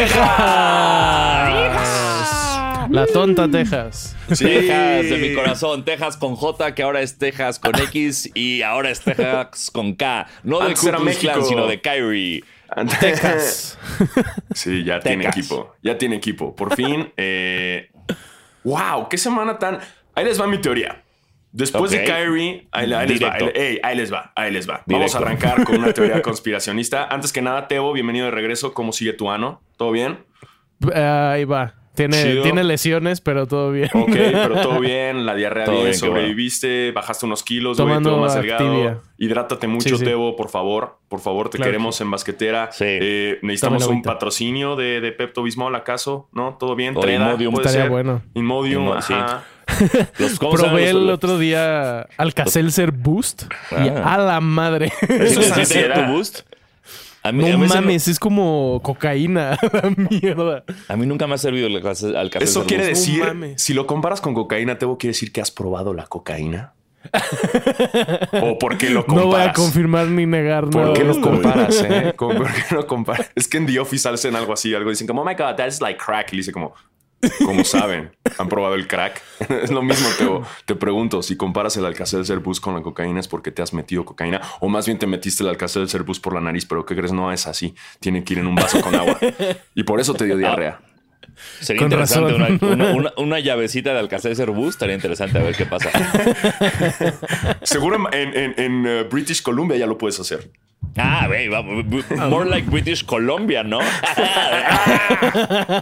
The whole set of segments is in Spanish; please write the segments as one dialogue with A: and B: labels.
A: Texas. La tonta Texas.
B: Texas de mi corazón. Texas con J, que ahora es Texas con X y ahora es Texas con K. No de Ku sino de Kyrie.
A: Texas.
C: Sí, ya tiene equipo. Ya tiene equipo. Por fin. eh, wow, qué semana tan. Ahí les va mi teoría. Después de. Kyrie, ahí, ahí les va. Ahí, les va. Ahí les va. Vamos a arrancar con una teoría conspiracionista. Antes que nada, Teo, bienvenido de regreso. ¿Cómo sigue tu ano? ¿Todo bien?
A: Ahí va. Tiene,
C: Chido.
A: tiene lesiones, pero todo bien.
C: Ok, pero todo bien. La diarrea
B: Todo
C: bien,
B: bien, qué bueno.
C: sobreviviste. Bajaste unos kilos, güey. Todo más delgado.
A: Activia.
C: Hidrátate mucho,
A: Sí, sí.
C: Teo, por favor. Por favor, te
A: Claro
C: queremos en basquetera.
B: Sí.
C: Eh, necesitamos un
A: agüita.
C: patrocinio de, de Pepto Bismol, ¿acaso? ¿No? ¿Todo bien?
B: O
C: Treda,
B: Imodium.
C: puede
A: Estaría
C: ser.
A: bueno.
C: Imodium,
B: Imo- sí.
C: ajá.
B: Los, ¿cómo se llaman
A: Probé
B: los-
A: el otro día Alka-Seltzer Boost y
B: Ah.
A: a la madre.
C: Eso es
B: ¿Sí boost? A mí,
A: No
B: a
A: mames, es como cocaína. Mierda.
B: a mí nunca me ha servido el alcance
C: Eso quiere
B: boost.
C: decir, si lo comparas con cocaína, Teo, quiere decir que has probado la cocaína. ¿O por qué lo comparas?
A: No voy a confirmar ni negar
C: ¿Por qué lo comparas, eh? ¿Cómo- ¿Por qué lo comparas? Es que en The Office hacen algo así, algo dicen como, oh my god, that's like crack. Y dice como, ¿cómo saben? ¿Han probado el crack? es lo mismo, Teo. Te pregunto, si comparas el Alka-Seltzer Boost con la cocaína, ¿es porque te has metido cocaína? O más bien te metiste el Alka-Seltzer Boost por la nariz, pero ¿qué crees? No es así. Tiene que ir en un vaso con agua. Y por eso te dio diarrea.
B: Sería
A: Con
B: interesante una,
A: razón.
B: una, una- una llavecita de Alcacer Boost. Estaría interesante a ver qué pasa.
C: Seguro en, en- en, eh, British Columbia ya lo puedes hacer.
B: Ah, ve, va, more like British Columbia, ¿no?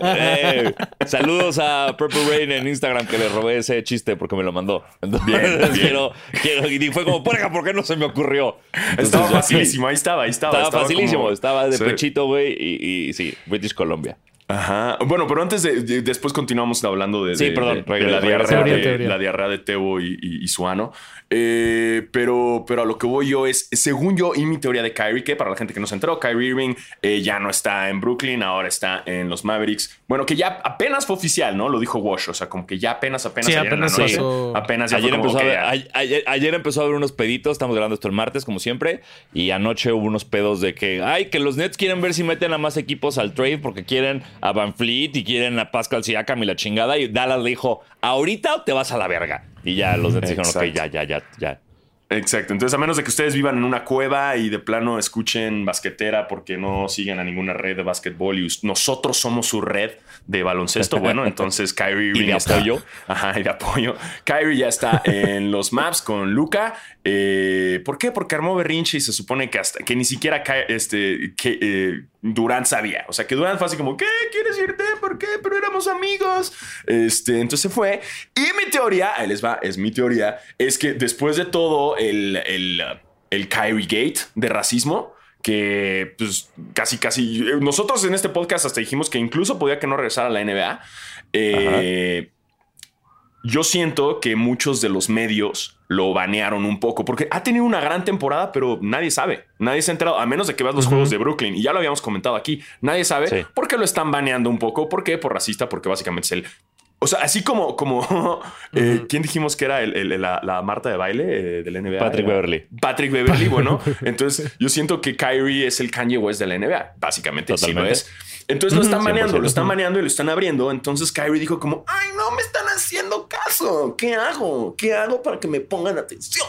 B: Eh, saludos a Purple Rain en Instagram que le robé ese chiste porque me lo mandó. Entonces,
C: Bien, bien.
B: Quiero, quiero, y fue como, ¿por qué no se me ocurrió? Entonces,
C: Estaba facilísimo, ahí estaba, ahí estaba.
B: Estaba facilísimo,
C: como-
B: estaba de
C: Sí.
B: pechito, güey, y, y sí, British Columbia.
C: Ajá. Bueno, pero antes de, de- después continuamos hablando de,
B: Sí,
C: de-
B: perdón,
C: de- de
B: regre-
C: la, diarrea,
A: Teoría,
C: de,
A: teoría.
C: la diarrea de Teo y, y- y su ano. Eh, pero, pero a lo que voy yo es, según yo y mi teoría de Kyrie, que para la gente que no se enteró, Kyrie Irving eh, ya no está en Brooklyn, ahora está en los Mavericks. Bueno, que ya apenas fue oficial, ¿no? Lo dijo Wash, o sea, como que ya apenas, apenas
A: Sí,
C: ayer
A: apenas
C: noche,
A: pasó.
C: apenas ya
B: Ayer empezó, a ver-
C: ya.
B: a- ayer, ayer empezó a haber unos peditos, estamos grabando esto el martes como siempre, y anoche hubo unos pedos de que, ay, que los Nets quieren ver si meten a más equipos al trade porque quieren a Van Fleet y quieren a Pascal Siakam y la chingada, y Dallas le dijo, ahorita o te vas a la verga. Y ya los Nets dijeron, ok, ya, ya, ya, ya.
C: Exacto. Entonces, a menos de que ustedes vivan en una cueva y de plano escuchen basquetera porque no siguen a ninguna red de básquetbol y nosotros somos su red de baloncesto, bueno, entonces Kyrie Irving
B: de
C: está-
B: apoyo.
C: Ajá, y de apoyo. Kyrie ya está en los maps con Luca. Eh, ¿Por qué? Porque armó berrinche y se supone que hasta que ni siquiera Ky- este, que, eh, Durant sabía. O sea, que Durant fue así como, ¿qué? ¿Quieres irte? ¿Por qué? Pero éramos amigos. Este, entonces se fue. Y mi teoría, ahí les va, es mi teoría, es que después de todo el, el, el Kyrie Gate de racismo, que pues casi, casi, nosotros en este podcast hasta dijimos que incluso podía que no regresara a la NBA. Eh, yo siento que muchos de los medios lo banearon un poco porque ha tenido una gran temporada, pero nadie sabe. Nadie se ha enterado, a menos de que veas los juegos de Brooklyn. Y ya lo habíamos comentado aquí. Nadie sabe
B: Sí.
C: por qué lo están baneando un poco. ¿Por qué? Por racista, porque básicamente es el. O sea, así como, como eh, ¿quién dijimos que era el- el- la, la Marta de baile eh, del NBA?
B: Patrick
C: Era-
B: Beverly.
C: Patrick Beverly, bueno. entonces yo siento que Kyrie es el Kanye West de la NBA. Básicamente, sí lo
B: Totalmente.
C: es. Entonces lo están baneando,
B: 100%.
C: lo están baneando y lo están abriendo. Entonces Kyrie dijo como, ay, no me están haciendo caso. ¿Qué hago? ¿Qué hago para que me pongan atención?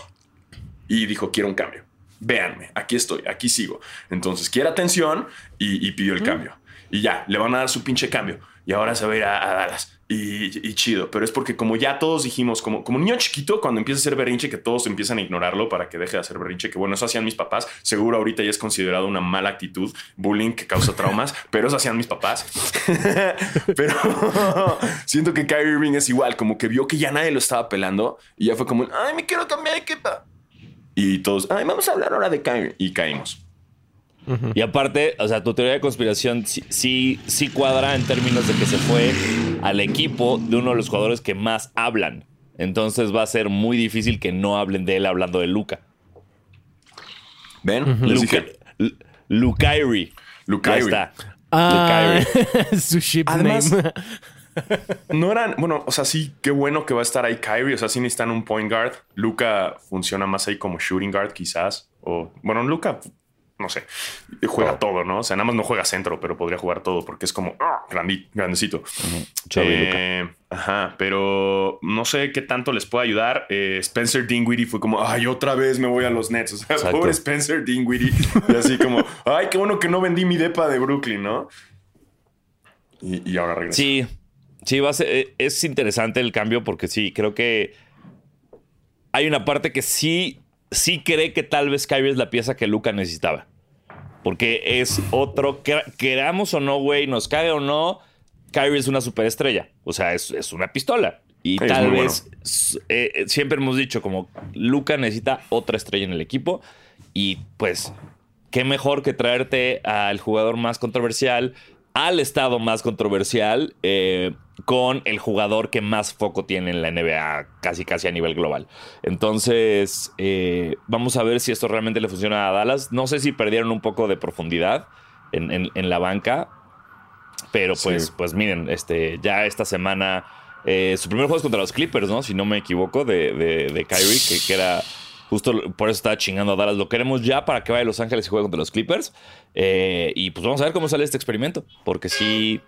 C: Y dijo, quiero un cambio. Véanme, aquí estoy, aquí sigo. Entonces quiere atención y, y pidió el cambio. Y ya, le van a dar su pinche cambio. Y ahora se va a ir a, a Dallas. Y, y chido, pero es porque como ya todos dijimos, como, como niño chiquito, cuando empieza a hacer berrinche, que todos empiezan a ignorarlo para que deje de hacer berrinche, que bueno, eso hacían mis papás. Seguro ahorita ya es considerado una mala actitud, bullying que causa traumas, pero eso hacían mis papás. pero siento que Kyrie Irving es igual, como que vio que ya nadie lo estaba pelando y ya fue como, ay, me quiero cambiar de equipo. Y todos, ay, vamos a hablar ahora de Kyrie. Y caímos.
B: Y aparte, o sea, tu teoría de conspiración sí, sí, sí cuadra en términos de que se fue al equipo de uno de los jugadores que más hablan. Entonces va a ser muy difícil que no hablen de él hablando de Luca.
C: ¿Ven? Les
B: Luca,
C: dije.
B: Lu- Lukairi.
C: Lukairi.
B: Ya está.
A: Ah, su ship
C: Además-
A: name.
C: No eran, bueno, o sea, sí, qué bueno que va a estar ahí Kyrie. O sea, sí necesitan un point guard. Luca funciona más ahí como shooting guard, quizás. O, bueno, Luca, no sé, juega
B: Oh.
C: todo, ¿no? O sea, nada más no juega centro, pero podría jugar todo porque es como grandi- grandecito. Eh, Ajá, pero no sé qué tanto les puede ayudar. Eh, Spencer Dinwiddie fue como, ay, otra vez me voy a los Nets. O sea,
B: Exacto.
C: pobre Spencer Dinwiddie. Y así como, ay, qué bueno que no vendí mi depa de Brooklyn, ¿no? Y, y ahora regresa.
B: Sí, sí, va a ser, eh, es interesante el cambio porque sí, creo que hay una parte que sí, sí cree que tal vez Kyrie es la pieza que Luca necesitaba. Porque es otro, quer- queramos o no, güey, nos cae o no, Kyrie es una superestrella. O sea, es, es una pistola. Y
C: Es
B: tal vez eh, eh, siempre hemos dicho como Luca necesita otra estrella en el equipo. Y pues, qué mejor que traerte al jugador más controversial, al estado más controversial, eh, con el jugador que más foco tiene en la NBA, casi casi a nivel global. Entonces, eh, vamos a ver si esto realmente le funciona a Dallas. No sé si perdieron un poco de profundidad en, en- en la banca, pero pues,
C: Sí.
B: pues miren, este, ya esta semana. eh, su primer juego es contra los Clippers, ¿no? Si no me equivoco, de, de, de Kyrie, que, que era justo por eso estaba chingando a Dallas. Lo queremos ya para que vaya a Los Ángeles y juegue contra los Clippers. Eh, y pues vamos a ver cómo sale este experimento, porque sí.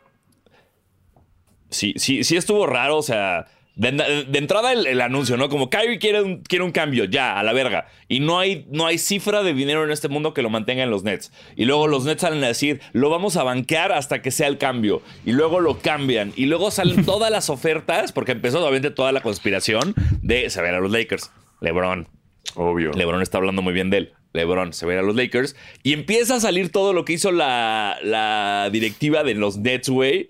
B: Sí, sí, sí estuvo raro, o sea. De, de entrada el, el anuncio, ¿no? Como Kyrie quiere un, quiere un cambio, ya, a la verga. Y no hay, no hay cifra de dinero en este mundo que lo mantenga en los Nets. Y luego los Nets salen a decir, lo vamos a banquear hasta que sea el cambio. Y luego lo cambian. Y luego salen todas las ofertas, porque empezó obviamente toda la conspiración de se ver a los Lakers. LeBron.
C: Obvio.
B: LeBron está hablando muy bien de él. LeBron se ve a los Lakers. Y empieza a salir todo lo que hizo la, la directiva de los Nets, güey.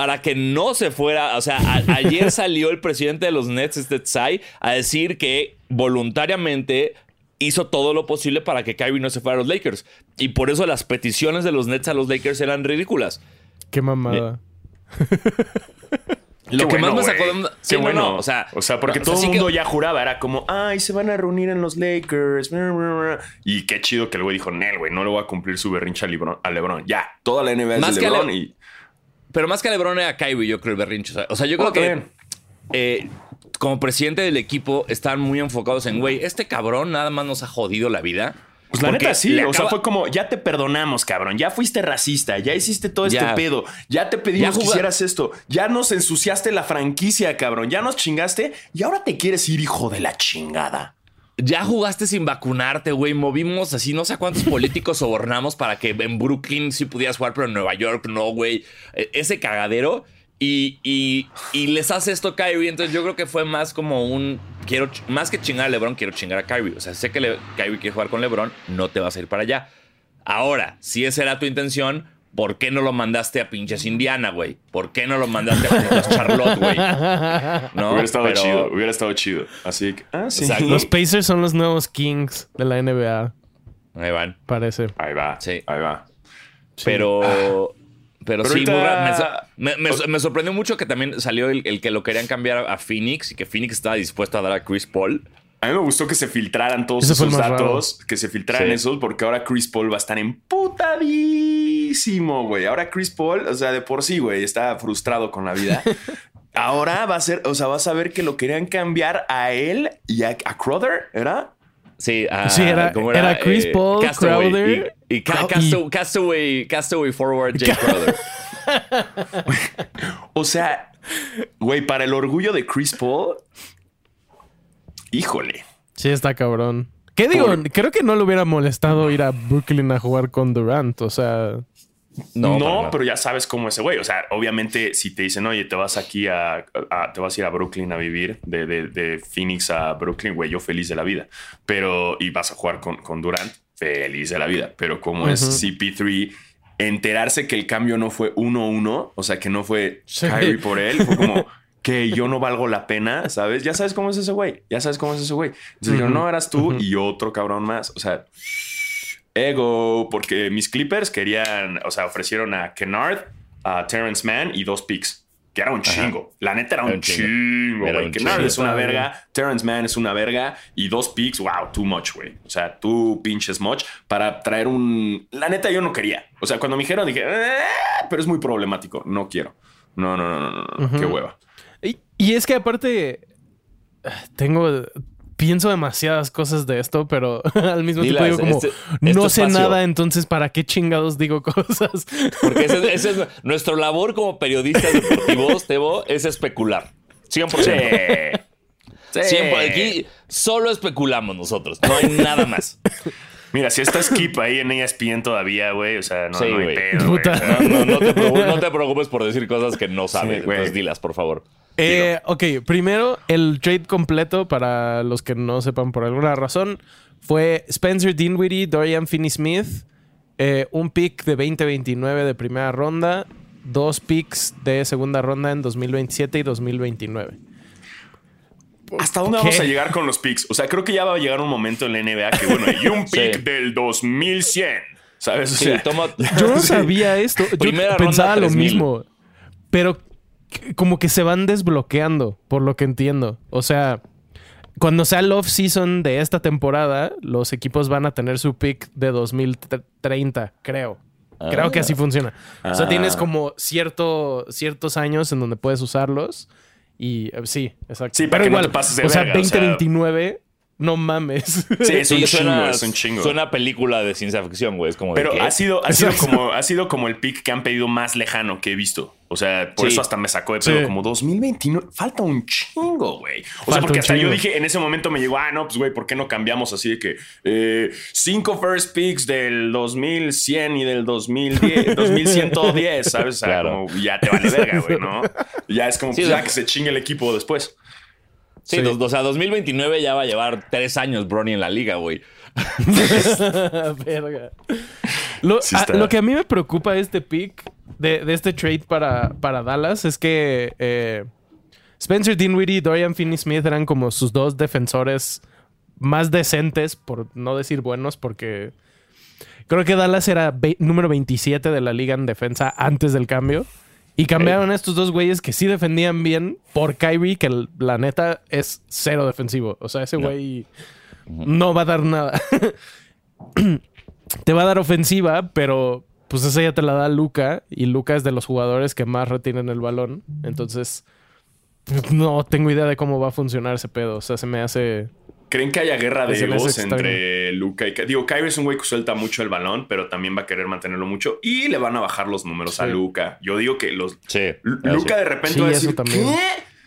B: Para que no se fuera. O sea, a- ayer salió el presidente de los Nets, este Tsai, a decir que voluntariamente hizo todo lo posible para que Kyrie no se fuera a los Lakers. Y por eso las peticiones de los Nets a los Lakers eran ridículas.
A: Qué mamada.
B: Lo
C: Qué
B: que más me sacó de...
C: Qué
B: Sí, no,
C: bueno.
B: no, o sea,
C: porque
B: no, o sea,
C: todo el
B: sí que-
C: mundo ya juraba. Era como, ay, se van a reunir en los Lakers. Y qué chido que el güey dijo, Nel, güey, no le voy a cumplir su berrinche a LeBron. A LeBron. Ya, toda la NBA
B: Más
C: es de
B: a
C: LeBron
B: Le-
C: y...
B: Pero más que a LeBron era Kyrie, yo creo, el berrinche. O sea, yo creo que eh, como presidente del equipo están muy enfocados en, güey, este cabrón nada más nos ha jodido la vida.
C: Pues la
B: Porque
C: neta sí, o sea, fue como, ya te perdonamos, cabrón, ya fuiste racista, ya hiciste todo este pedo, ya te pedimos
B: Ya
C: que hicieras esto, ya nos ensuciaste la franquicia, cabrón, ya nos chingaste y ahora te quieres ir, hijo de la chingada.
B: Ya jugaste sin vacunarte, güey. Movimos así, no sé cuántos políticos sobornamos para que en Brooklyn sí pudieras jugar, pero en Nueva York no, güey. E- Ese cagadero. Y, y- y les hace esto Kyrie. Entonces yo creo que fue más como un. Quiero, más que chingar a LeBron, quiero chingar a Kyrie. O sea, sé que Le- Kyrie quiere jugar con LeBron, no te vas a ir para allá. Ahora, si esa era tu intención, ¿por qué no lo mandaste a pinches Indiana, güey? ¿Por qué no lo mandaste a pinches Charlotte, güey? ¿No?
C: hubiera estado
B: Pero-
C: chido, hubiera estado chido. Así que, ah, sí.
B: Exacto.
A: Los Pacers son los nuevos Kings de la NBA,
B: Ahí van.
A: parece.
C: Ahí va,
B: Sí.
C: ahí va.
B: Pero. Pero,
C: Pero
B: sí,
C: ahorita-
B: muy raro. me, me- me- me sorprendió mucho que también salió el, el que lo querían cambiar a Phoenix y que Phoenix estaba dispuesto a dar a Chris Paul.
C: A mí me gustó que se filtraran todos esos datos, que se filtraran
B: Sí.
C: esos, porque ahora Chris Paul va a estar emputadísimo, güey. Ahora Chris Paul, o sea, de por sí, güey, está frustrado con la vida. Ahora va a ser, o sea, vas a ver que lo querían cambiar a él y a, a Crowder, ¿era?
B: Sí, a-
A: Sí, era-
B: ¿cómo
A: era Chris Paul,
B: Castaway,
A: Crowder,
B: y, y Ca-
A: y-
B: Castaway, Castaway Forward Jay Crowder.
C: O sea, güey, para el orgullo de Chris Paul, híjole.
A: Sí, está cabrón. ¿Qué digo?
C: Por-
A: Creo que no le hubiera molestado ir a Brooklyn a jugar con Durant. O sea,
B: No,
C: pero ya sabes cómo ese güey. O sea, obviamente, si te dicen, oye, te vas aquí a, a- te vas a ir a Brooklyn a vivir, de, de- de Phoenix a Brooklyn, güey, yo feliz de la vida. Pero, y vas a jugar con, con Durant, feliz de la vida. Pero como es CP3, enterarse que el cambio no fue 1-1, o sea, que no fue
A: Sí.
C: Kyrie por él, fue como que yo no valgo la pena, ¿sabes? Ya sabes cómo es ese güey, ya sabes cómo es ese güey. Entonces dijeron, no, eras tú y otro cabrón más. O sea, ego, porque mis Clippers querían, o sea, ofrecieron a Kennard, a Terrence Mann y dos picks. Que era un chingo. La neta era un,
B: un chingo.
C: chingo,
B: Era
C: güey.
B: un
C: Kennard
B: chingo.
C: es una verga. Terrence Mann es una verga. Y dos picks, wow, too much, güey. O sea, too pinches much para traer un. La neta, yo no quería. O sea, cuando me dijeron, dije, "Eh", pero es muy problemático. No quiero. No, no, no, no, no. Qué hueva.
A: Y, y es que aparte tengo pienso demasiadas cosas de esto, pero al mismo
B: Dilas,
A: tiempo digo como
B: este-
A: no
B: este
A: sé
B: espacio.
A: nada, entonces para qué chingados digo cosas.
B: Porque ese, ese es nuestro labor como periodistas deportivos, Tebo, es especular. 100%.
C: Sí.
B: Aquí solo especulamos nosotros. No hay nada más.
C: Mira, si está Skip ahí en ESPN todavía, güey, o sea, no,
B: Sí,
C: no hay
B: güey.
C: pedo, güey.
A: Puta.
C: O sea,
B: No, no, no te preocupes, no te preocupes por decir cosas que no sabes.
C: Sí, güey.
B: Entonces dilas, por favor.
A: Eh, ok, primero el trade completo para los que no sepan por alguna razón fue Spencer Dinwiddie, Dorian Finney-Smith, eh, un pick de 2029 de primera ronda, dos picks de segunda ronda en 2027 y 2029.
C: ¿Hasta dónde
A: ¿Qué?
C: vamos a llegar con los picks? O sea, creo que ya va a llegar un momento en la NBA que, bueno, y un pick
B: Sí.
C: del 2100, ¿sabes? O
B: Sí,
C: sea,
B: toma.
A: Yo no sabía esto. Yo
B: Primera
A: pensaba
B: ronda,
A: lo
B: 3000.
A: mismo. Pero como que se van desbloqueando, por lo que entiendo. O sea, cuando sea el off-season de esta temporada, los equipos van a tener su pick de 2030, creo. Creo que así funciona. O sea,
C: Ah.
A: tienes como cierto, ciertos años en donde puedes usarlos. Y eh, sí, exacto.
C: Sí, para
A: Pero
C: que no
A: igual,
C: te pases de
A: o sea,
C: verga, o sea-
A: 2029, no mames.
C: sí, es un
B: Sí,
C: chingo,
B: suena,
C: es un chingo.
B: suena película de ciencia ficción, güey. Es como
C: Pero ha sido, ha, sido como, ha sido como el pick que han pedido más lejano que he visto. O sea, por
B: Sí.
C: eso hasta me sacó de pedo.
A: Sí.
C: Como 2029. Falta un chingo, güey. O
A: Falta
C: sea, porque hasta yo dije, en ese momento me llegó, ah, no, pues, güey, ¿por qué no cambiamos así de que eh, cinco first picks del 2100 y del 2010, 2110, ¿sabes? O sea,
B: Claro.
C: como ya te vale verga, güey, ¿no? Ya es como,
B: Sí,
C: pues, ya que se chingue el equipo después.
B: Sí,
A: Sí.
B: dos- o sea, 2029 ya va a llevar tres años Bronny en la liga, güey.
A: Verga. Lo,
C: Sí
A: a-
C: está.
A: lo que a mí me preocupa de este pick, de, de este trade para, para Dallas, es que eh, Spencer Dinwiddie y Dorian Finney-Smith eran como sus dos defensores más decentes, por no decir buenos, porque creo que Dallas era número 27 de la liga en defensa antes del cambio. Y cambiaron a estos dos güeyes que sí defendían bien por Kyrie, que el- la neta es cero defensivo. O sea, ese güey no va a dar nada. te va a dar ofensiva, pero pues esa ya te la da Luca y Luca es de los jugadores que más retienen el balón. Entonces, no tengo idea de cómo va a funcionar ese pedo. O sea, se me hace...
C: ¿Creen que haya guerra de egos entre Luca y Ky- Digo, Kyrie es un güey que suelta mucho el balón, pero también va a querer mantenerlo mucho y le van a bajar los números a. Luca. Yo digo que los
B: Sí.
C: Luca de repente
A: Sí,
C: va a decir. ¿qué?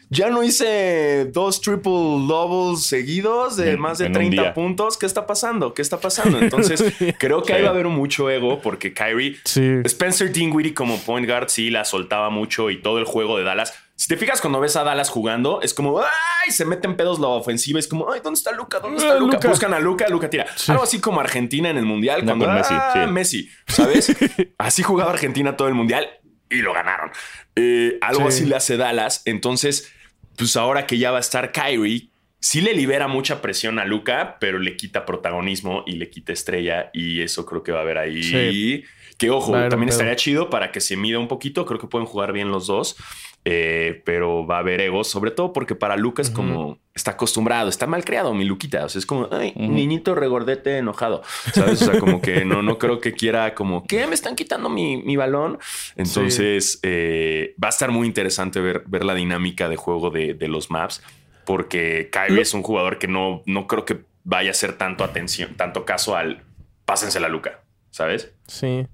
C: Ya no hice dos triple doubles seguidos de
B: En-
C: más de
B: en un
C: 30
B: día.
C: puntos. ¿Qué está pasando? ¿Qué está pasando? Entonces, creo que ahí va a haber mucho ego porque Kyrie
A: Sí.
C: Spencer Dinwiddie como point guard sí la soltaba mucho y todo el juego de Dallas. Si te fijas cuando ves a Dallas jugando, es como, ¡ay! Se meten pedos la ofensiva. Es como, ¡ay! ¿Dónde está Luca? ¿Dónde está
A: Ah,
C: Luca? Buscan a Luca, Luca tira. Algo así como Argentina en el Mundial.
B: No,
C: cuando
B: con Messi,
C: ¡ah!
B: sí.
C: Messi, ¿sabes? así jugaba Argentina todo el Mundial y lo ganaron. Eh, algo
A: Sí.
C: así le hace Dallas. Entonces, pues ahora que ya va a estar Kyrie, sí le libera mucha presión a Luca, pero le quita protagonismo y le quita estrella. Y eso creo que va a haber ahí.
A: Sí.
C: Que ojo, también estaría chido para que se mida un poquito. Creo que pueden jugar bien los dos. Eh, pero va a haber egos, sobre todo porque para Luca es como está acostumbrado, está mal creado, mi Luquita. O sea, es como, ay, niñito regordete enojado. ¿Sabes? O sea, como que no, no creo que quiera, como, ¿qué? Me están quitando mi, mi balón. Entonces, eh, va a estar muy interesante ver, ver la dinámica de juego de, de los maps, porque Kyrie
A: Lo-
C: es un jugador que no, no creo que vaya a hacer tanto atención, tanto caso al pásensela a Luca, ¿sabes?
A: Sí.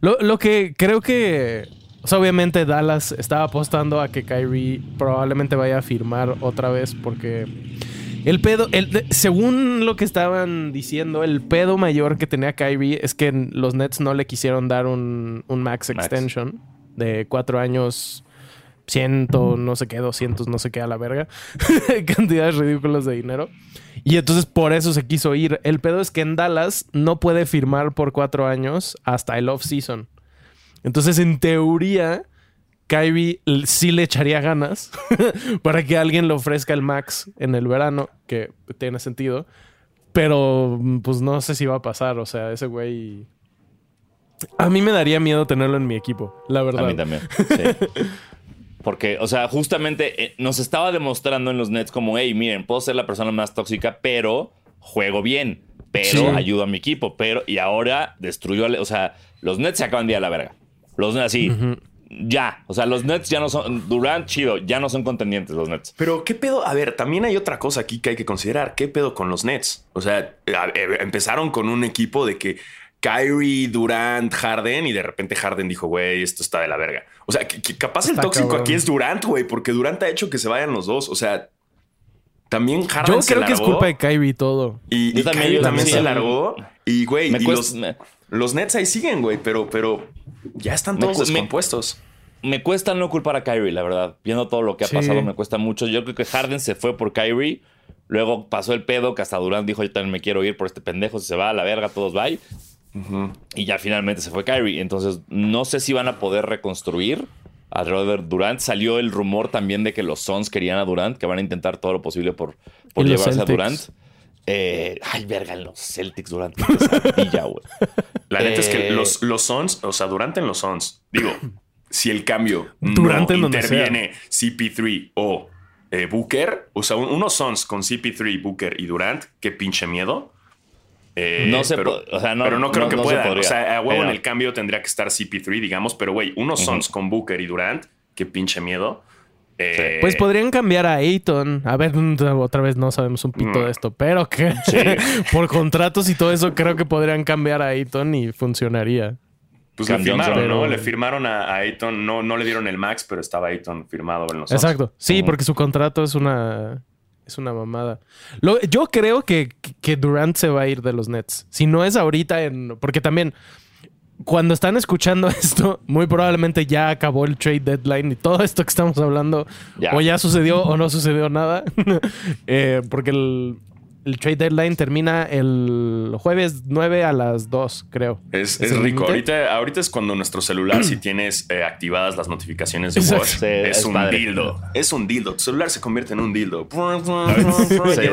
A: Lo, lo que creo que. O sea, obviamente Dallas estaba apostando a que Kyrie probablemente vaya a firmar otra vez porque. El pedo, el, según lo que estaban diciendo, el pedo mayor que tenía Kyrie es que los Nets no le quisieron dar un, un max
B: Max.
A: extension de cuatro años, ciento, no sé qué, 200, no sé qué a la verga. Cantidades ridículas de dinero. Y entonces por eso se quiso ir. El pedo es que en Dallas no puede firmar por cuatro años hasta el off-season. Entonces, en teoría, Kyrie sí le echaría ganas para que alguien le ofrezca el max en el verano, que tiene sentido. Pero pues no sé si va a pasar. O sea, ese güey. A mí me daría miedo tenerlo en mi equipo, la verdad.
B: A mí también. sí. Porque, o sea, justamente eh, nos estaba demostrando en los Nets como, hey, miren, puedo ser la persona más tóxica, pero juego bien, pero
A: Sí.
B: ayudo a mi equipo, pero, y ahora destruyó, al- o sea, los Nets se acaban de ir a la verga. Los Nets así, ya, o sea, los Nets ya no son, Durant, chido, ya no son contendientes los Nets.
C: Pero, ¿qué pedo? A ver, también hay otra cosa aquí que hay que considerar. ¿Qué pedo con los Nets? O sea, empezaron con un equipo de que Kyrie, Durant, Harden, y de repente Harden dijo, güey, esto está de la verga. O sea, que, que capaz el tóxico
A: cabrón.
C: aquí es Durant, güey, porque Durant ha hecho que se vayan los dos. O sea, también Harden
A: Yo
C: se
A: creo que es culpa de Kyrie todo.
C: Y,
B: Yo también,
C: Kyrie también
B: también.
C: se largó. Y, güey,
B: Me
C: y
B: cuesta-
C: los,
B: me-
C: los Nets ahí siguen, güey, pero, pero ya están todos
B: me-
C: descompuestos.
B: Me cuesta no culpar a Kyrie, la verdad. Viendo todo lo que ha
A: Sí.
B: pasado, me cuesta mucho. Yo creo que Harden se fue por Kyrie. Luego pasó el pedo que hasta Durant dijo, yo también me quiero ir por este pendejo. Si se va a la verga, todos bye. Y ya finalmente se fue Kyrie. Entonces, no sé si van a poder reconstruir alrededor de Durant. Salió el rumor también de que los Suns querían a Durant, que van a intentar todo lo posible por, por llevarse a. Durant. Eh, ay, verga, en los Celtics Durant. qué pesadilla, güey.
C: La neta es que
B: Eh,
C: los, los Suns, o sea, Durant en los Suns, digo, si el cambio
A: Durant
C: no interviene CP3 o eh, Booker, o sea, un- unos Suns con CP3, Booker y Durant, qué pinche miedo. Eh,
B: No se
C: pero,
B: o sea, no-
C: pero no creo
B: no-
C: que
B: no se
C: puedan.
B: podría.
C: O sea, a huevo
B: Pero-
C: en el cambio tendría que estar CP3, digamos, pero güey, unos Suns con Booker y Durant, qué pinche miedo. Eh,
A: Pues podrían cambiar a Ayton. A ver, otra vez no sabemos un pito
C: Mm.
A: de esto, pero que por contratos y todo eso creo que podrían cambiar a Ayton y funcionaría.
C: Pues
B: Cam
C: le firmaron,
B: Johnson,
C: ¿no?
A: pero-
C: Le firmaron a, Ayton, no, no le dieron el max, pero estaba Ayton firmado en los.
A: Exacto. Sí, porque su contrato es una es una mamada. Lo- yo creo que, que Durant se va a ir de los Nets. Si no es ahorita en porque también cuando están escuchando esto, muy probablemente ya acabó el trade deadline y todo esto que estamos hablando
B: Ya.
A: o ya sucedió o no sucedió nada. Eh, porque el, el trade deadline termina el jueves 9 a las 2, creo.
C: Es,
A: ¿Es
C: rico. Ahorita, ahorita es cuando nuestro celular, si tienes eh, activadas las notificaciones de. Watch,
B: Sí,
C: es,
B: es
C: un
B: padre.
C: dildo. Es un dildo. Tu celular se convierte en un dildo.
B: Sí.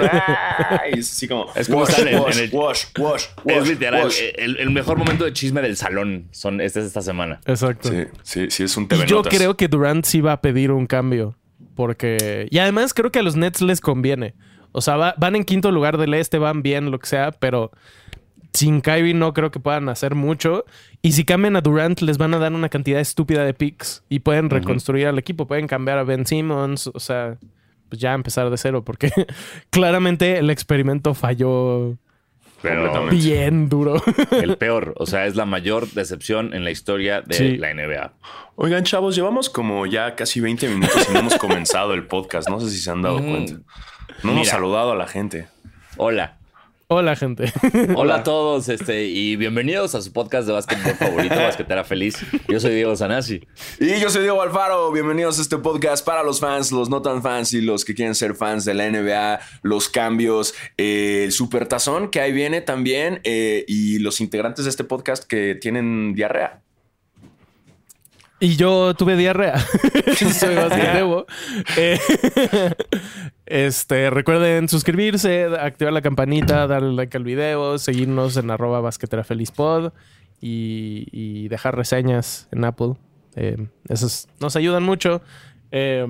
C: Es así como.
B: Es como
C: wash,
B: estar en-
C: wash,
B: en el-
C: wash, wash,
B: Es literal,
C: wash.
B: el, el mejor momento de chisme del salón son este es esta semana.
A: Exacto.
C: Sí, sí, sí, es un
A: Y
C: TV
A: yo
C: Notas.
A: creo que Durant sí va a pedir un cambio. Porque. Y además creo que a los Nets les conviene. O sea, va- van en quinto lugar del este, van bien, lo que sea, pero sin Kyrie no creo que puedan hacer mucho. Y si cambian a Durant, les van a dar una cantidad estúpida de picks y pueden reconstruir al equipo. Pueden cambiar a Ben Simmons, o sea, pues ya empezar de cero, porque claramente el experimento falló
B: Pero
C: Completamente.
A: bien duro.
B: el peor, o sea, es la mayor decepción en la historia de
A: Sí.
B: la NBA.
C: Oigan, chavos, llevamos como ya casi 20 minutos y no hemos comenzado el podcast. No sé si se han dado
B: Mm.
C: cuenta. No hemos saludado a la gente.
B: Hola.
A: Hola, gente.
B: Hola a todos, este, y bienvenidos a su podcast de básquetbol favorito, Basquetera Feliz. Yo soy Diego Sanasi.
C: Y yo soy Diego Alfaro. Bienvenidos a este podcast para los fans, los no tan fans y los que quieren ser fans de la NBA, los cambios, eh, el super tazón que ahí viene también eh, y los integrantes de este podcast que tienen diarrea.
A: Y yo tuve diarrea. Soy Debo. Eh, este, recuerden suscribirse, activar la campanita, darle like al video, seguirnos en arroba basqueterafelizpod y, y dejar reseñas en Apple. Eh, esos nos ayudan mucho. Eh,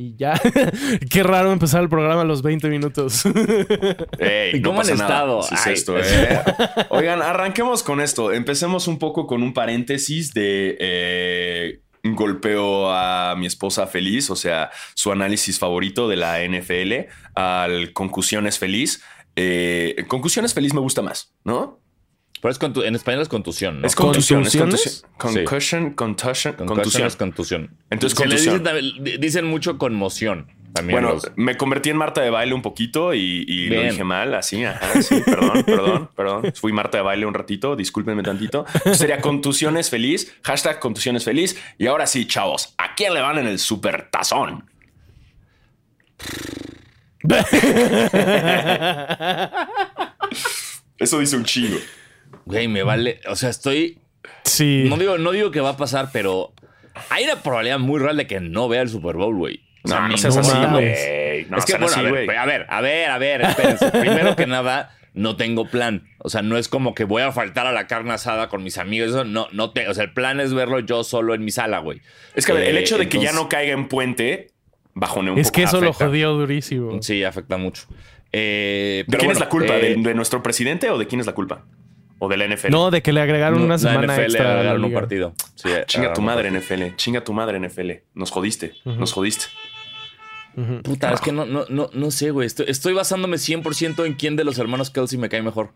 A: y ya, qué raro empezar el programa a los 20 minutos.
C: Ey,
B: ¿Y cómo han estado?
C: Es esto, eh. Oigan, arranquemos con esto. Empecemos un poco con un paréntesis de eh, un golpeo a mi esposa feliz, o sea, su análisis favorito de la NFL, al concusiones feliz. Eh, concusiones feliz me gusta más, ¿no?
B: Pero es contu- en español es contusión, ¿no?
C: Es contusión, es contusión. Concussion, contusion, contusión.
B: es contusión.
C: Entonces,
B: Se le
C: contusión.
B: dicen, mucho conmoción. También
C: Bueno,
B: los-
C: me convertí en Marta de baile un poquito y, y lo dije mal, así, ajá, sí, perdón, perdón, perdón. Fui Marta de baile un ratito, discúlpenme tantito. Sería contusiones feliz, hashtag contusiones feliz. Y ahora sí, chavos, ¿a quién le van en el super tazón? Eso dice un chingo.
B: Güey, me vale. O sea, estoy.
A: sí.
B: No digo, no digo que va a pasar, pero hay una probabilidad muy real de que no vea el Super Bowl, güey. O sea,
C: No, no seas así, güey. No,
B: es que, bueno,
C: así,
B: a,
C: güey.
B: ver, a ver, a ver, a ver, espérense. Primero que nada, no tengo plan. O sea, no es como que voy a faltar a la carne asada con mis amigos. Eso no, no te, o sea, el plan es verlo yo solo en mi sala, güey.
C: Es que a ver, el
B: Eh,
C: hecho de que ya no caiga en puente, bajonea un
A: Es
C: poco.
A: que eso lo jodió durísimo.
B: Sí, afecta mucho. Eh,
C: ¿De
B: pero
C: quién es la culpa?
B: eh,
C: ¿De, de nuestro presidente o de quién es la culpa? ¿O de la NFL?
A: No, de que le agregaron
B: no,
A: una
B: la
A: semana
B: NFL
A: extra. a la
B: agregaron un partido. Sí,
C: Chinga tu
B: agregaron un
C: madre,
B: partido.
C: NFL. Chinga tu madre, NFL. Nos jodiste. Nos jodiste.
B: Puta, es que no, no, no, no sé, güey. Estoy, estoy basándome 100% en quién de los hermanos Kelsey me cae mejor.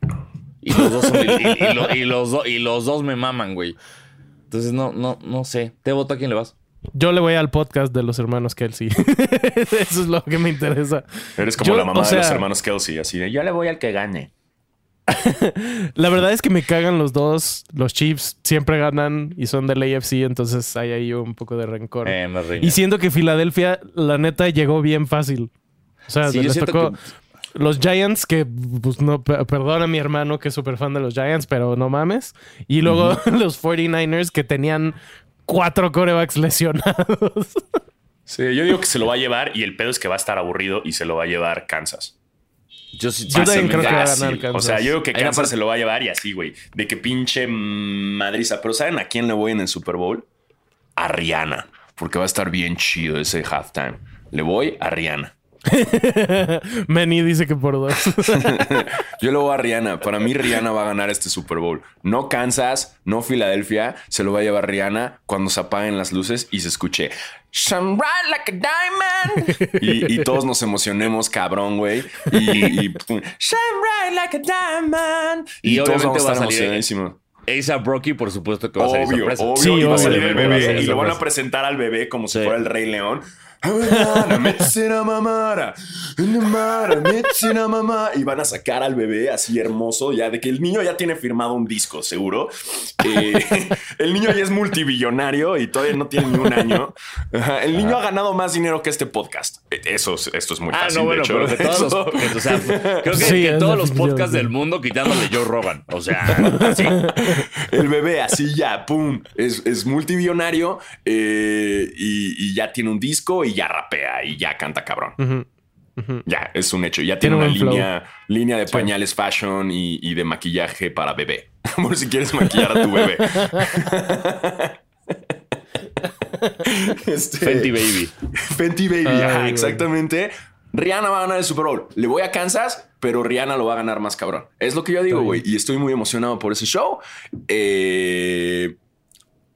B: Y los dos, son- y, y- y lo- y los, do- y los dos me maman, güey. Entonces, no, no, no sé. ¿Te voto a quién le vas?
A: Yo le voy al podcast de los hermanos Kelsey. Eso es lo que me interesa.
C: Eres como
A: Yo,
C: la mamá
A: o
C: de los hermanos Kelsey. Así de, yo le voy al que gane.
A: La verdad es que me cagan los dos. Los Chiefs siempre ganan y son del AFC, entonces hay ahí un poco de rencor.
B: Eh,
A: y siento que Filadelfia, la neta, llegó bien fácil. O sea,
B: Sí, yo
A: les tocó
B: que-
A: los Giants, que pues no, pe- perdona a mi hermano que es súper fan de los Giants, pero no mames. Y luego los 49ers que tenían cuatro corebacks lesionados.
C: Sí, yo digo que se lo va a llevar y el pedo es que va a estar aburrido y se lo va a llevar Kansas.
B: Yo, sí-
A: Yo también creo que va a ganar Kansas.
C: O sea, yo creo que Kansas
B: parte-
C: se lo va a llevar y así, güey. De que pinche madriza. Pero ¿saben a quién le voy en el Super Bowl? A Rihanna. Porque va a estar bien chido ese halftime. Le voy a Rihanna.
A: Manny dice que por dos.
C: Yo le voy a Rihanna. Para mí, Rihanna va a ganar este Super Bowl. No Kansas, no Filadelfia. Se lo va a llevar Rihanna cuando se apaguen las luces y se escuche Shine bright like a diamond. Y, y todos nos emocionemos, cabrón, güey. Y, y Shine bright like a diamond.
B: Y
C: Y, todos
B: obviamente
C: vamos a
B: va a
C: estar
B: salir-
C: emocionadísimos.
B: Rocky, por supuesto que va a salir
C: Obvio,
B: sorpresa.
C: obvio.
A: Sí,
C: y va a
A: obvio,
C: salir el bebé. y lo van a presentar al bebé como si fuera el Rey León. Y van a sacar al bebé así hermoso, ya de que el niño ya tiene firmado un disco, seguro. Eh, el niño ya es multibillonario y todavía no tiene ni un año. El niño ha ganado más dinero que este podcast. Eh, Eso, es- esto es muy
B: Ah,
C: fácil.
B: no, bueno,
C: de hecho.
B: pero que todos
C: Eso-
B: los. o sea, creo que,
A: Sí,
B: que todos los podcasts del mundo quitándole Joe Rogan. O sea, así.
C: El bebé así ya, pum, es, es multibillonario eh, y, y ya tiene un disco y ya rapea y ya canta cabrón. Ya, es un hecho. Ya tiene,
A: Tiene
C: una
A: flow.
C: línea, línea de pañales fashion y, y de maquillaje para bebé. Por si quieres maquillar a tu bebé. Este-
B: Fenty Baby.
C: Fenty Baby,
A: Ay,
C: ajá,
A: güey.
C: exactamente. Rihanna va a ganar el Super Bowl. Le voy a Kansas, pero Rihanna lo va a ganar más cabrón. Es lo que yo digo, güey. Y estoy muy emocionado por ese show. Eh,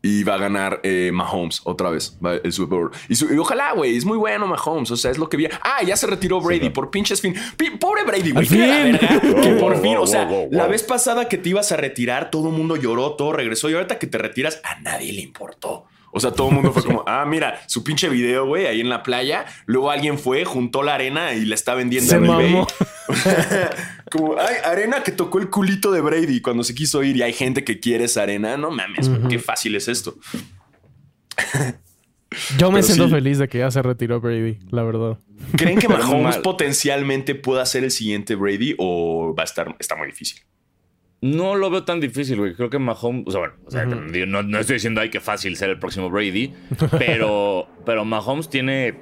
C: y va a ganar eh, Mahomes otra vez va el Super Bowl. Y, su- y ojalá, güey. Es muy bueno Mahomes. O sea, es lo que vi. Ah, ya se retiró Brady por pinches fin. Pobre Brady, güey. Que por fin, o sea, la vez pasada que te ibas a retirar, todo el mundo lloró, todo regresó. Y ahorita que te retiras, a nadie le importó. O sea, todo el mundo fue como, ah, mira, su pinche video, güey, ahí en la playa. Luego alguien fue, juntó la arena y la está vendiendo
A: Se
C: eBay.
A: mamó.
C: como, ay, arena que tocó el culito de Brady cuando se quiso ir y hay gente que quiere esa arena. No mames, qué fácil es esto.
A: Yo me
C: Pero
A: siento
C: sí.
A: feliz de que ya se retiró Brady, la verdad.
C: ¿Creen que Mahomes potencialmente pueda ser el siguiente Brady o va a estar, está muy difícil?
B: No lo veo tan difícil, güey. Creo que Mahomes, o sea, bueno, o sea, digo, no, no estoy diciendo ay qué fácil ser el próximo Brady, pero, pero Mahomes tiene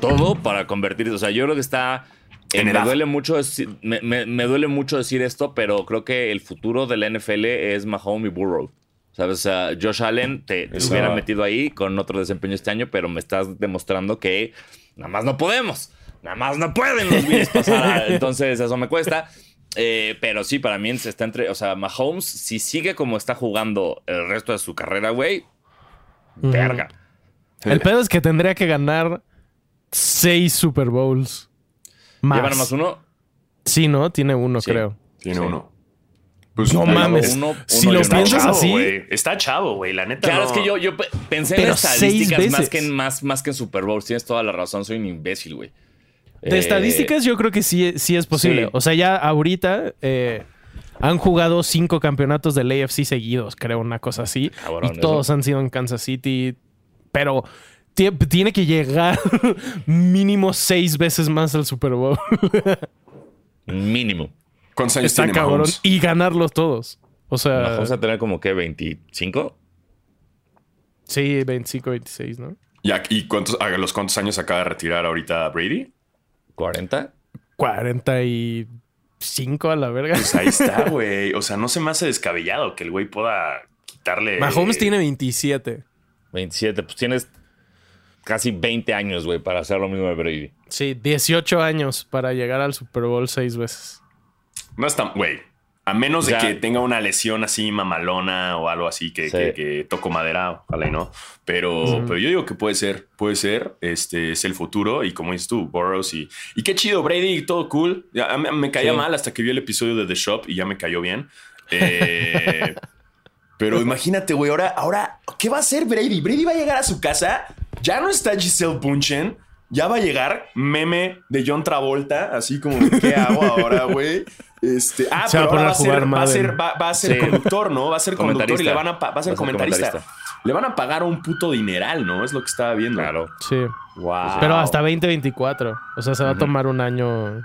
B: todo para convertirse. O sea, yo creo que está. Eh,
C: En
B: me
C: edad.
B: duele mucho decir, me, me- me duele mucho decir esto, pero creo que el futuro de la NFL es Mahomes y Burrow. ¿Sabes? O sea, Josh Allen te, hubiera metido ahí con otro desempeño este año, pero me estás demostrando que nada más no podemos. Nada más no pueden los Bills pasar. Entonces, eso me cuesta. Eh, pero sí, para mí se está entre. O sea, Mahomes, si sigue como está jugando el resto de su carrera, güey, verga.
A: El pedo es que tendría que ganar seis Super Bowls. Más.
B: ¿Llevan más uno?
A: Sí, ¿no? Tiene uno,
B: Sí.
A: creo.
C: Tiene
B: Sí.
C: uno. Pues
A: No mames.
B: uno-
A: si
B: uno
A: lo
B: y uno.
A: piensas
C: chavo,
A: así,
C: güey. Está chavo, güey. La neta.
B: Claro,
C: no.
B: es que yo, yo pe- pensé
A: Pero
B: en estadísticas
A: seis
B: más
A: veces.
B: que, en, más, más que en Super Bowls. Tienes toda la razón, soy un imbécil, güey.
A: de
B: Eh,
A: estadísticas yo creo que sí, sí es posible.
B: Sí.
A: O sea, ya ahorita eh, han jugado cinco campeonatos del AFC seguidos, creo, una cosa así.
B: Cabrón,
A: y todos
B: eso.
A: han sido en Kansas City. Pero tiene que llegar mínimo seis veces más al Super Bowl.
B: Mínimo.
C: ¿Cuántos años
A: Está
C: tiene
A: cabrón.
C: Mahomes?
A: Y ganarlos todos. O sea,
B: Vamos a tener como que 25.
A: sí, 25, 26, ¿no?
C: ¿Y, a- y cuántos, a los cuántos años acaba de retirar ahorita Brady?
B: ¿40?
A: 45 a la verga.
C: Pues ahí está, güey. O sea, no se me hace descabellado que el güey pueda quitarle.
A: Mahomes tiene 27.
B: 27. Pues tienes casi 20 años, güey, para hacer lo mismo de Brady.
A: Sí, 18 años para llegar al Super Bowl seis veces.
C: No es tan. Güey. A menos
B: O sea-
C: de que tenga una lesión así mamalona o algo así que,
B: Sí.
C: que, que toco madera, ojalá y no. Pero, pero yo digo que puede ser, puede ser. Este es el futuro. Y como dices tú, Burrows y. Y qué chido, Brady, todo cool. Ya, me caía
B: Sí.
C: mal hasta que vi el episodio de The Shop y ya me cayó bien. Eh, pero imagínate, güey, ahora, ahora, ¿qué va a hacer Brady? Brady va a llegar a su casa. Ya no está Giselle Bunchen. Ya va a llegar meme de John Travolta, así como, ¿qué hago ahora, güey? Este, ah,
A: Se va
C: pero
A: a poner
C: ahora va
A: a
C: ser,
A: jugar
C: va, a ser, va, va a ser
B: Sí.
C: conductor, ¿no? Va a ser conductor y le van a, pa- va a ser
B: Va a ser
C: comentarista.
B: comentarista.
C: Le van a pagar un puto dineral, ¿no? Es lo que estaba viendo.
B: Claro.
A: Sí.
C: Wow.
A: Pero hasta 2024. O sea, se va a tomar un año.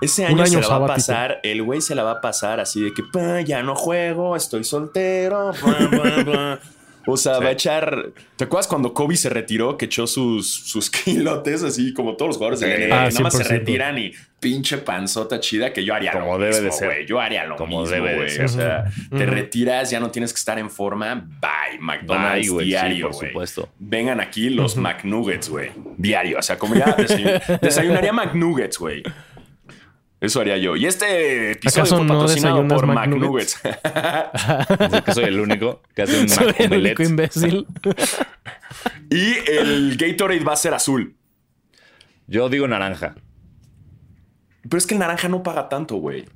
C: Ese año,
A: año
C: se la va a pasar, el güey se la va a pasar así de que "Pa, ya no juego, estoy soltero. pa, pa, pa". O sea, va a echar. ¿Te acuerdas cuando Kobe se retiró, que echó sus, sus kilotes así como todos los jugadores de. NBA?
A: Ah,
C: nada más se
A: 100%.
C: retiran y pinche panzota chida que yo haría
B: Como
C: lo
B: debe de
C: mismo,
B: ser.
C: güey. Yo haría lo
B: Como
C: mismo,
B: debe de
C: güey.
B: ser.
C: O sea, te retiras, ya no tienes que estar en forma. Bye, McDonald's
B: Bye, güey, sí,
C: diario,
B: por supuesto.
C: Vengan aquí los McNuggets, güey. Diario. O sea, como ya desay- desayunaría McNuggets, güey. Eso haría yo. Y este episodio
A: ¿Acaso
C: fue
A: no
C: patrocinado
A: desayunas
C: por
A: McNuggets?
B: Así que soy el único que hace un
A: Soy el único imbécil.
C: y el Gatorade va a ser azul.
B: Yo digo naranja.
C: Pero es que el naranja no paga tanto, güey.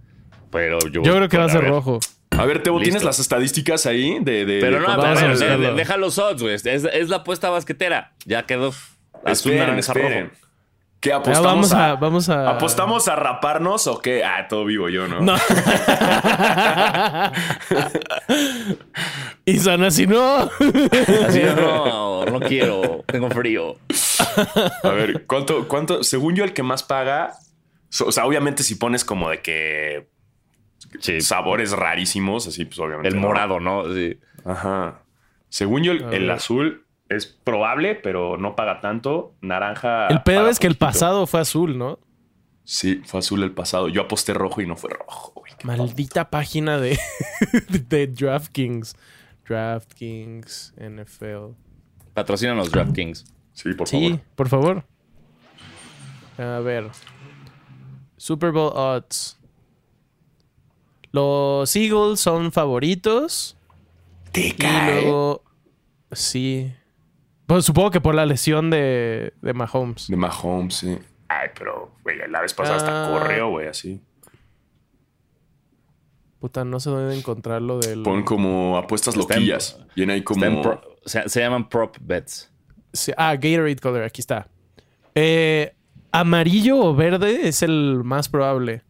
B: Pero yo,
A: Yo creo que va a ser
B: ver.
A: rojo.
C: A ver, Teo, ¿tienes las estadísticas ahí? De, de-
B: Pero no, pero, deja los odds, güey. Es, es la apuesta basquetera. Ya quedó. Azul,
C: Esperen,
B: naranja,
C: esperen.
B: rojo.
C: ¿Qué
A: Ya
C: apostamos
A: vamos
C: a,
A: a, vamos a.
C: ¿Apostamos a raparnos o qué? Ah, todo vivo yo, ¿no?
A: No. y son así, no.
B: Así no, no quiero. Tengo frío.
C: A ver, ¿cuánto, cuánto? Según yo, el que más paga. so- O sea, obviamente, si pones como de que
B: Sí.
C: sabores rarísimos, así, pues obviamente.
B: El morado, ¿no? Sí.
C: Ajá. Según yo, el, el azul es probable, pero no paga tanto. Naranja.
A: El pedo es que el pasado fue azul, ¿no?
C: Sí, fue azul el pasado. Yo aposté rojo y no fue rojo.
A: Maldita página de, de DraftKings. DraftKings NFL.
B: Patrocinan los DraftKings.
C: Sí, por
A: Sí,
C: favor.
A: por favor. A ver. Super Bowl odds. Los Eagles son favoritos.
C: Te
A: Y
C: cae.
A: luego. Sí. Pues supongo que por la lesión de, de Mahomes.
C: De Mahomes, sí. Ay, pero, güey, la vez pasada hasta
A: Ah.
C: corrió, güey, así.
A: Puta, no sé dónde encontrar lo del.
C: Pon como apuestas
B: Está en-
C: loquillas. Y ahí como.
B: Está en pro- se, se llaman prop bets.
A: Sí, Ah, Gatorade Color, aquí está. Eh, amarillo o verde es el más probable.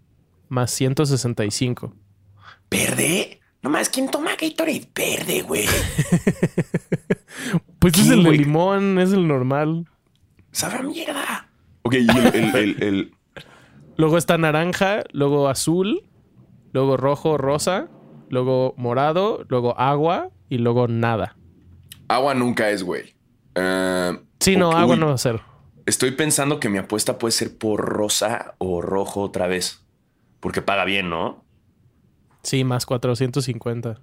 A: Más 165.
C: ¿Verde? Nomás, ¿quién toma Gatorade verde, güey?
A: Pues es
C: ¿Quién,
A: el de limón, es el normal.
C: Sabrá mierda. Ok, y el, el, el- el-
A: Luego está naranja, luego azul, luego rojo, rosa, luego morado, luego agua y luego nada.
C: agua nunca es, güey. Ah,
A: Sí, no, agua no va a ser.
C: Estoy pensando que mi apuesta puede ser por rosa o rojo otra vez. Porque paga bien, ¿no?
A: Sí, más 450.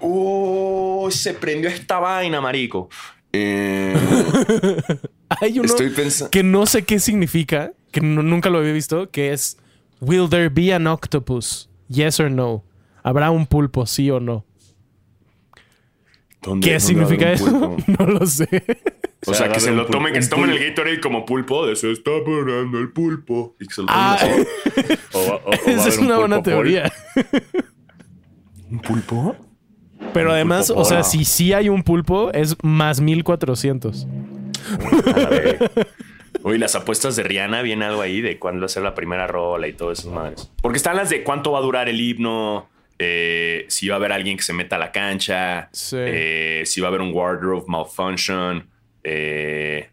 C: Oh, se prendió esta vaina, marico. Eh,
A: Hay uno
C: estoy pensando.
A: que no sé qué significa, que no- nunca lo había visto, que es Will there be an octopus? Yes or no. ¿Habrá un pulpo, sí o no? ¿Qué significa eso? no lo sé.
C: O sea, que se lo tomen, que se tomen el. Gatorade como pulpo. De se está parando el pulpo. Y que se lo tomen
A: Ah,
C: así.
B: O- o- o va a
A: esa es una buena teoría.
C: ¿Un pulpo?
A: Pero además,
B: pulpo
A: o sea, si sí hay un pulpo, es más 1400.
C: A ver. Oye, las apuestas de Rihanna, viene algo ahí de cuándo va a ser la primera rola y todas esas madres. Porque están las de cuánto va a durar el himno, eh, si va a haber alguien que se meta a la cancha,
A: Sí.
C: eh, si va a haber un wardrobe malfunction, eh,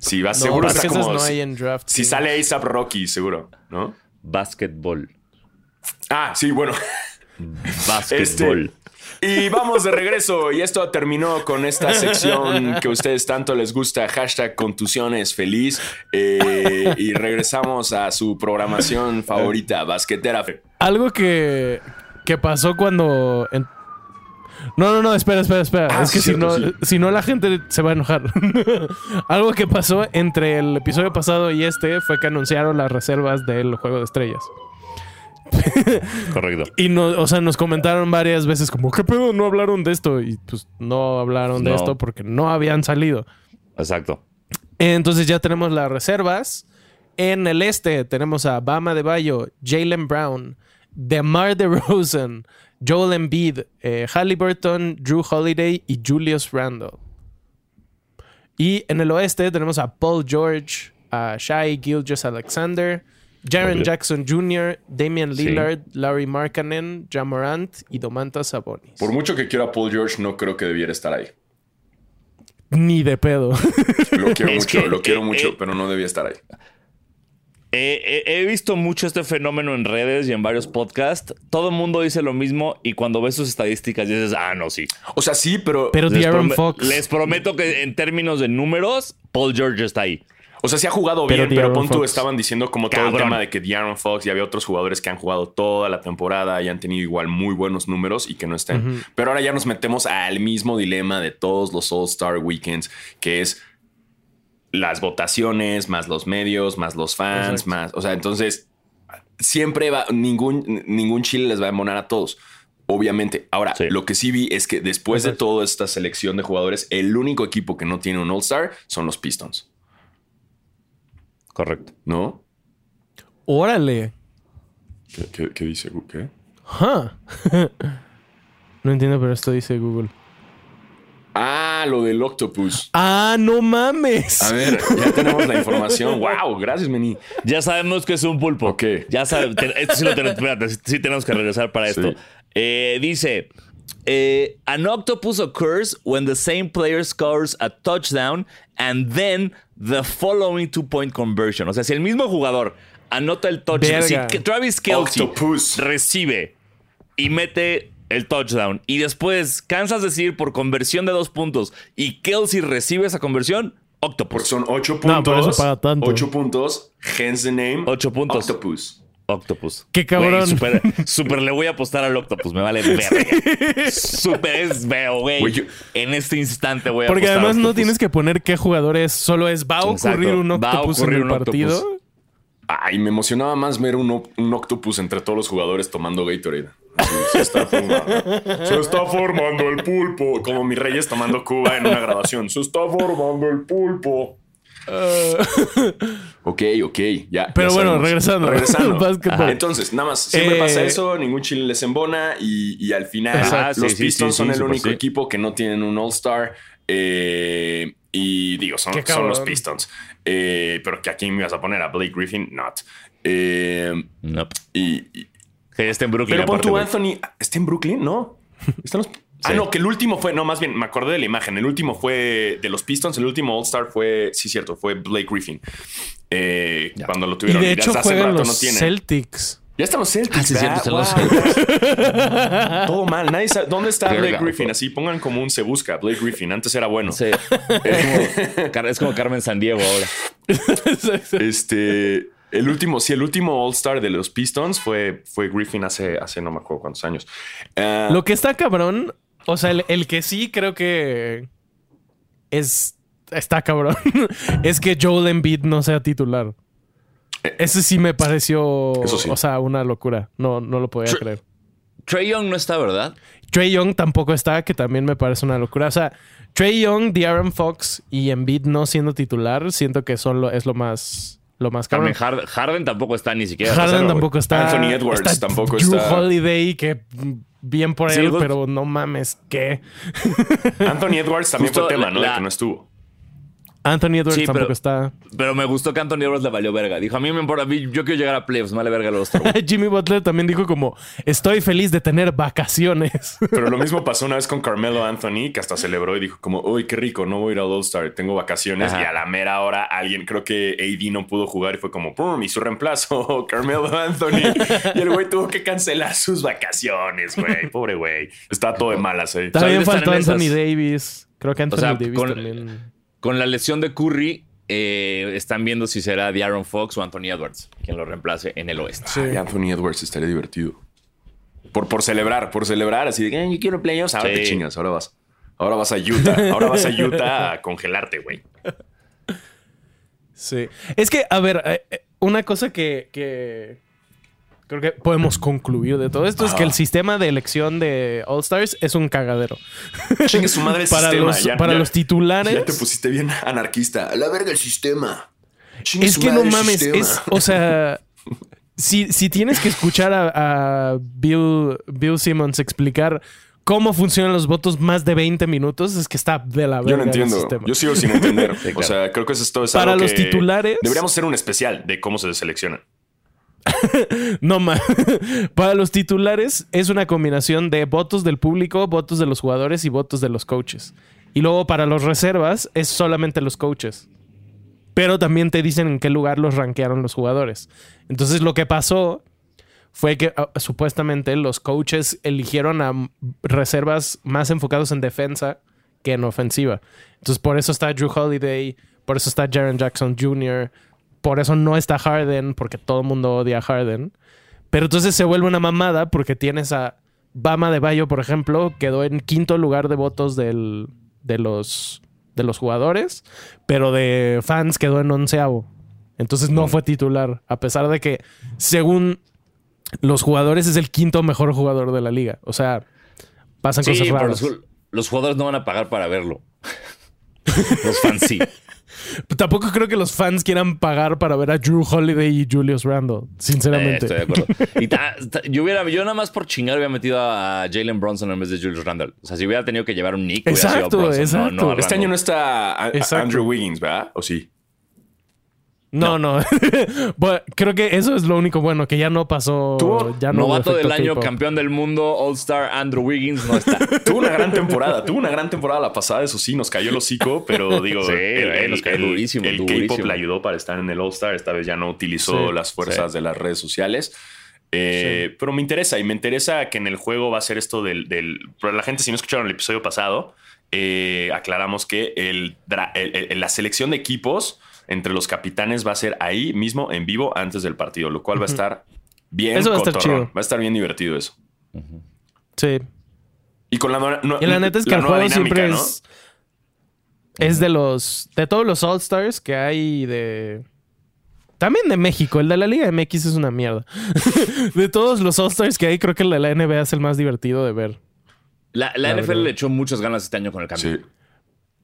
C: si va
A: No,
C: seguro está como
A: no
C: si,
A: hay en draft.
C: si sale ASAP Rocky, seguro, ¿no?
B: Basketball.
C: Ah, sí, bueno.
B: Basketball.
C: Y vamos de regreso. Y esto terminó con esta sección que a ustedes tanto les gusta. Hashtag contusiones feliz. Eh, y regresamos a su programación favorita, basquetera.
A: Algo que, que pasó cuando... en- No, no, no, espera, espera, espera.
C: Ah,
A: es que si, no,
C: sí.
A: si no la gente se va a enojar. Algo que pasó entre el episodio pasado y este fue que anunciaron las reservas del Juego de Estrellas.
B: Correcto.
A: Y no, o sea, nos comentaron varias veces como, ¿qué pedo? No hablaron de esto. Y pues no hablaron de
B: No.
A: esto porque no habían salido.
B: Exacto.
A: Entonces ya tenemos las reservas. En el este tenemos a Bama de Bayo, Jalen Brown, DeMar DeRozan, Joel Embiid, eh, Halliburton, Drew Holiday y Julius Randle. Y en el oeste tenemos a Paul George, a Shai Gilgis Alexander, Jaren. Jackson Jr., Damian
B: Sí.
A: Lillard, Larry Markkanen, Jamorant y Domantas Sabonis.
C: Por mucho que quiera Paul George, no creo que debiera estar ahí.
A: Ni de pedo.
C: Lo quiero
B: Es
C: mucho,
B: que,
C: lo quiero
B: eh,
C: mucho,
B: eh,
C: pero no debía estar ahí.
B: Eh, eh, he visto mucho este fenómeno en redes y en varios podcasts. Todo el mundo dice lo mismo y cuando ves sus estadísticas dices, ah, no, sí.
C: O sea, sí, pero.
A: Pero
B: Les,
A: Fox.
B: les prometo que en términos de números, Paul George está ahí.
C: O sea, sí ha jugado
A: Pero
C: bien, pero
A: De'Aaron
C: pon tú,
A: Fox.
C: estaban diciendo como todo el tema de que De'Aaron Fox y había otros jugadores que han jugado toda la temporada y han tenido igual muy buenos números y que no estén. Pero ahora ya nos metemos al mismo dilema de todos los All-Star Weekends, que es las votaciones, más los medios, más los fans,
A: Exacto.
C: más. O sea, entonces siempre va, ningún, ningún chile les va a embonar a todos. Obviamente. Ahora,
B: Sí.
C: lo que sí vi es que después de toda esta selección de jugadores, el único equipo que no tiene un All-Star son los Pistons.
B: Correcto.
C: ¿No?
A: Órale.
C: ¿Qué, qué- qué dice? ¿Qué?
A: Huh. no entiendo, pero esto dice Google.
C: Ah, lo del octopus.
A: Ah, no mames.
C: A ver, ya tenemos la información. wow, gracias, Meni.
B: Ya sabemos que es un pulpo.
C: Ok.
B: Ya sabemos. Esto sí lo tenemos. Espérate, sí tenemos que regresar para esto.
C: Sí.
B: Eh, dice: eh, An octopus occurs when the same player scores a touchdown and then the following two point conversion. O sea, si el mismo jugador anota el touchdown, si
A: Verga.
B: Travis Kelsey
C: Octopus.
B: recibe y mete el touchdown y después Kansas decir por conversión de dos puntos y Kelsey recibe esa conversión,
C: Porque
B: octopus.
C: son ocho puntos.
A: No, paga tanto.
C: Ocho puntos. Hence the name.
B: Ocho puntos.
C: Octopus.
B: Octopus.
A: Qué cabrón.
B: Güey, Súper súper le voy a apostar al Octopus. Me vale verga. Súper es veo, güey.
C: Güey,
B: En este instante voy a
A: Porque
B: apostar
A: además no tienes que poner qué jugadores. Solo es va a ocurrir
B: Exacto.
A: un
B: Va a
A: octopus en
B: ocurrir
A: el
B: un octopus.
A: partido.
C: Ay, me emocionaba más ver un, octopus entre todos los jugadores tomando Gatorade. Sí, se está formando. Se está formando el pulpo. Como mis reyes tomando Cuba en una grabación. Se está formando el pulpo. Ok, ok, ya.
A: Pero
C: ya
A: bueno,
C: sabemos.
A: regresando.
C: Regresando. Entonces, nada más, siempre
A: Eh,
C: pasa eso, ningún chile les embona y, y al final
B: Exacto.
C: los
B: Sí,
C: Pistons
B: sí,
C: son
B: sí,
C: el único
B: sí.
C: equipo que no tienen un All-Star. eh, y digo, son, los. Pistons. Eh, pero que aquí me ibas a poner a Blake Griffin, not. Eh,
B: Nope.
C: y, y-
B: Que está en Brooklyn.
C: pero pon
B: güey.
C: Anthony. ¿Está en Brooklyn? No. Están los- Ah,
B: Sí.
C: no, que el último fue. No, más bien, me acordé de la imagen. El último fue de los Pistons. El último All-Star fue. Sí, cierto, fue Blake Griffin. Eh, cuando lo
A: Y
C: tuvieron.
A: de
C: ya
A: hecho
C: hace
A: juegan
C: rato
A: los
C: no tienen.
A: Celtics.
C: Ya están los Celtics.
B: Ah, sí, cierto, están los
C: ¿verdad? Todo mal. Nadie sabe. ¿Dónde está Blake Griffin? Así pongan como un se busca. Blake Griffin. Antes era bueno.
B: Sí. Es como, es como Carmen Sandiego ahora.
C: Este. El último, sí, el último All-Star de los Pistons fue, fue Griffin hace, hace no me acuerdo cuántos años. Ah,
A: Lo que está cabrón, o sea, el, el que sí creo que es está cabrón, es que Joel Embiid no sea titular. Ese sí me pareció,
C: Eso sí.
A: o sea, una locura. No, no lo podía
B: Tr-
A: creer.
B: Trey Young no está, ¿verdad?
A: Trey Young tampoco está, que también me parece una locura. O sea, Trey Young, De'Aaron Fox y Embiid no siendo titular, siento que son lo, es lo más, lo más cabrón.
B: También Hard- Harden tampoco está ni siquiera.
A: Harden tampoco está.
C: Anthony Edwards
A: está
C: tampoco
A: Drew
C: está.
A: Holiday, que bien por
B: Sí,
A: él, pero no mames, ¿qué?
C: Anthony Edwards también
B: Justo
C: fue tema, ¿no?
B: la-
C: De que no estuvo.
A: Anthony Edwards
B: Sí, pero-
A: tampoco está.
B: Pero me gustó que Anthony Edwards le valió verga. Dijo, a mí me importa, a mí- yo quiero llegar a playoffs, me vale verga los.
A: Jimmy Butler también dijo como, estoy feliz de tener vacaciones.
C: Pero lo mismo pasó una vez con Carmelo Anthony, que hasta celebró y dijo como, uy, qué rico, no voy a ir al All-Star, tengo vacaciones.
B: Ajá.
C: Y a la mera hora alguien, creo que AD no pudo jugar y fue como, pum, y su reemplazo, Carmelo Anthony. y el güey tuvo que cancelar sus vacaciones, güey. Pobre güey. Está todo de malas, eh.
A: también faltó Anthony
B: esas.
A: Davis. Creo que Anthony
B: sea,
A: Davis
B: con-
A: también.
B: Con la lesión de Curry, eh, están viendo si será de Aaron Fox o Anthony Edwards quien lo reemplace en el oeste.
C: Ay, Anthony Edwards estaría divertido. Por, por celebrar, por celebrar, así de, "Eh, yo quiero playoffs. Ahora
B: Sí.
C: te chingas, ahora vas. Ahora vas a Utah. Ahora vas a Utah a congelarte, güey.
A: Sí. Es que, a ver, eh, eh, una cosa que, que creo que podemos concluir de todo esto es que el sistema de elección de All Stars es un cagadero.
C: Chingue su madre el
A: Para,
C: sistema.
A: los,
C: Ya-
A: para
C: ya-
A: los titulares.
C: Ya te pusiste bien anarquista. A la verga el sistema. Chingue
A: Es
C: su
A: que no
C: madre el
A: mames,
C: sistema.
A: es, o sea, si, si tienes que escuchar a, a Bill, Bill Simmons explicar cómo funcionan los votos más de 20 minutos, es que está de la verga
C: Yo no
A: el
C: entiendo.
A: sistema.
C: Yo sigo sin entender.
B: claro.
C: O sea, creo que eso es todo. es
A: Para
C: algo
A: los
C: que
A: titulares-
C: Deberíamos hacer un especial de cómo se seleccionan.
A: No más. Para los titulares es una combinación de votos del público, votos de los jugadores y votos de los coaches. Y luego para los reservas es solamente los coaches. Pero también te dicen en qué lugar los rankearon los jugadores. Entonces lo que pasó fue que ah, supuestamente los coaches eligieron a reservas más enfocados en defensa que en ofensiva. Entonces por eso está Drew Holiday, por eso está Jaron Jackson Jr., por eso no está Harden, porque todo el mundo odia a Harden. Pero entonces se vuelve una mamada porque tienes a Bama de Bayo, por ejemplo, quedó en quinto lugar de votos del- de, los, de los jugadores, pero de fans quedó en onceavo. Entonces no fue titular, a pesar de que, según los jugadores, es el quinto mejor jugador de la liga. O sea, pasan
B: Sí,
A: cosas raras.
B: los, los jugadores no van a pagar para verlo. los fans sí.
A: Tampoco creo que los fans quieran pagar para ver a Drew Holiday y Julius Randle,
B: Eh,
A: sinceramente.
B: estoy de acuerdo. Y ta- ta- yo, hubiera, yo nada más por chingar hubiera metido a Jalen Bronson en vez de Julius Randle. O sea, si hubiera tenido que llevar un Nick, hubiera sido
A: Exacto,
B: Bronson,
A: exacto.
B: no
C: Este año no está a- a-
A: Exacto.
C: Andrew Wiggins, ¿verdad? ¿O sí?
A: No, no. Bueno, creo que eso es lo único bueno, que ya no pasó.
C: Tuvo
A: ya no hubo
B: Novato del año, campeón del mundo, All-Star Andrew Wiggins no está.
C: Tuvo una gran temporada, tuvo una gran temporada la pasada, eso sí, nos cayó el hocico, pero digo,
B: Sí,
C: el,
B: nos cayó durísimo,
C: el. K-pop le ayudó para estar en el All-Star, esta vez ya no utilizó
A: Sí,
C: las fuerzas
B: sí.
C: de las redes sociales. Eh, Pero me interesa, y me interesa que en el juego va a ser esto del... del para la gente, si no escucharon el episodio pasado, eh, aclaramos que el, dra- el- el- la selección de equipos entre los capitanes va a ser ahí mismo, en vivo, antes del partido, lo cual va a estar bien
A: Eso va a estar chido.
C: Va a estar bien divertido eso.
A: Sí.
C: Y con la, no-
A: Y la neta es que el juego siempre
C: ¿no?
A: es. Es de los. De todos los All-Stars que hay de. También de México. El de la Liga MX es una mierda. de todos los All-Stars que hay, creo que el de la NBA es el más divertido de ver.
B: La, la
A: La
B: NFL
A: verdad.
B: le echó muchas ganas este año con el cambio.
C: Sí.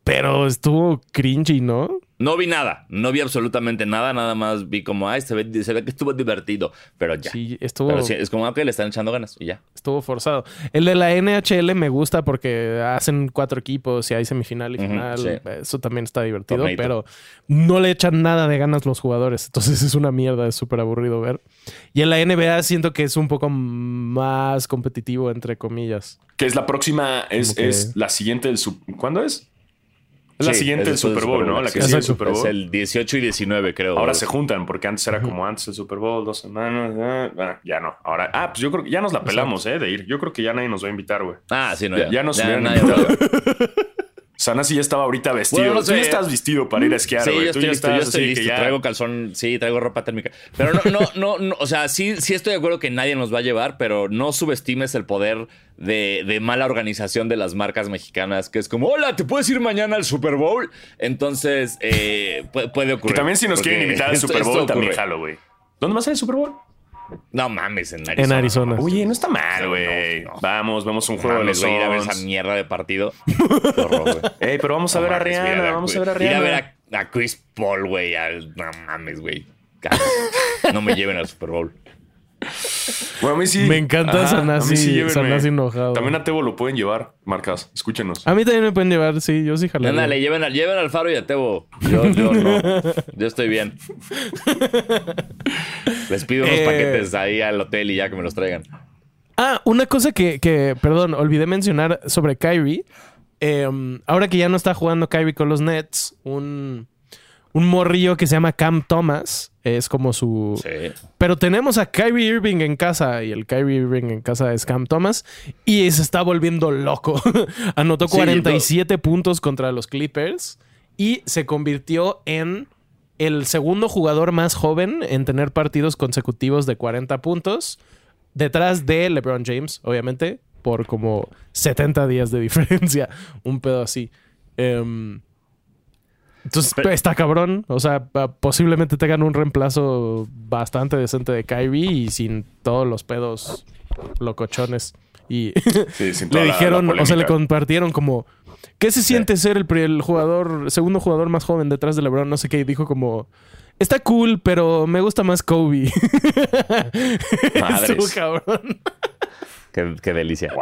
A: Pero estuvo cringy, ¿no?
B: No vi nada, no vi absolutamente nada, nada más vi como, ay, se ve, se ve que estuvo divertido, pero ya.
A: Sí, estuvo,
B: Pero sí, es como, ok, le están echando ganas y ya.
A: estuvo forzado. El de la NHL me gusta porque hacen cuatro equipos y hay semifinal y final.
B: sí.
A: Eso también está divertido,
B: Torneito.
A: pero no le echan nada de ganas los jugadores. Entonces es una mierda, es súper aburrido ver. Y en la NBA siento que es un poco más competitivo, entre comillas.
C: Que es la próxima, es,
A: que-
C: es la siguiente del Super ¿Cuándo es? Es la
B: Sí,
C: siguiente del
B: después
C: Super Bowl, ¿no? La que
B: sí.
C: sigue el. Super Bowl.
B: Es el 18 y 19, creo.
C: Ahora se juntan, porque antes era como antes el Super Bowl, dos semanas. ah, ah, ya no. Ahora, ah, pues yo creo que ya nos la pelamos, ¿eh? De ir. Yo creo que ya nadie nos va a invitar, güey.
B: Ah, sí, no,
C: Ya,
B: ya.
C: ya nos hubieran
B: nadie
C: invitado. Sanasi ya estaba ahorita vestido.
B: Bueno, no
C: Tú ya
B: sé.
C: estás vestido para ir a esquiar,
B: Sí,
C: güey.
B: yo
C: Tú
B: estoy
C: ya
B: listo, yo
C: estás
B: estoy
C: así
B: listo.
C: que ya.
B: Traigo calzón, sí, traigo ropa térmica. Pero no, no, no, no, o sea, sí, sí estoy de acuerdo que nadie nos va a llevar, pero no subestimes el poder de, de mala organización de las marcas mexicanas, que es como, hola, ¿te puedes ir mañana al Super Bowl? Entonces, eh, puede, puede
C: Que
B: ocurrir.
C: también si nos quieren invitar al Super Bowl, también jalo, güey. ¿Dónde a ser el Super Bowl?
B: No mames, en Arizona.
A: En Arizona.
C: Oye, no está mal, güey.
B: no.
C: Vamos, vamos a un
B: No
C: juego
B: mames,
C: de los
B: ir a ver esa mierda de partido. Qué horror, güey.
C: Ey, pero vamos a
B: No
C: ver a
B: mames,
C: Rihanna, vamos a ver a
B: Ir a
C: Rihanna.
B: ver a, a Chris Paul, güey. No mames, güey. No me lleven al Super Bowl.
C: Bueno, a mí sí.
A: Me encanta
C: Ajá,
A: Sanasi-
C: sí.
A: Sanasi enojado.
C: También a Tebo lo pueden llevar, marcas. Escúchenos.
A: A mí también me pueden llevar, sí, yo sí jalaría.
B: Ándale, lleven, al- lleven al Faro y a Tebo. Yo, yo no. Yo estoy bien. Les pido unos
A: Eh.
B: paquetes ahí al hotel y ya que me los traigan.
A: Ah, una cosa que, que, perdón, olvidé mencionar sobre Kyrie. Eh, ahora que ya no está jugando Kyrie con los Nets, un, un morrillo que se llama Cam Thomas es como su...
B: Sí.
A: Pero tenemos a Kyrie Irving en casa y el Kyrie Irving en casa es Cam Thomas y se está volviendo loco. Anotó
B: Sí,
A: 47 puntos contra los Clippers y se convirtió en el segundo jugador más joven en tener partidos consecutivos de 40 puntos, detrás de LeBron James, obviamente, por como 70 días de diferencia, un pedo así. Em, entonces
B: Pero-
A: está cabrón. O sea, posiblemente tengan un reemplazo bastante decente de Kyrie y sin todos los pedos locochones. Y
C: Sí,
A: le
C: la- la
A: dijeron, o sea, le compartieron como, ¿qué se siente ser el, el jugador, segundo jugador más joven detrás de LeBron? No sé qué. Y dijo como, está cool, pero me gusta más Kobe.
C: Madres.
A: Estuvo cabrón.
B: Qué, qué delicia.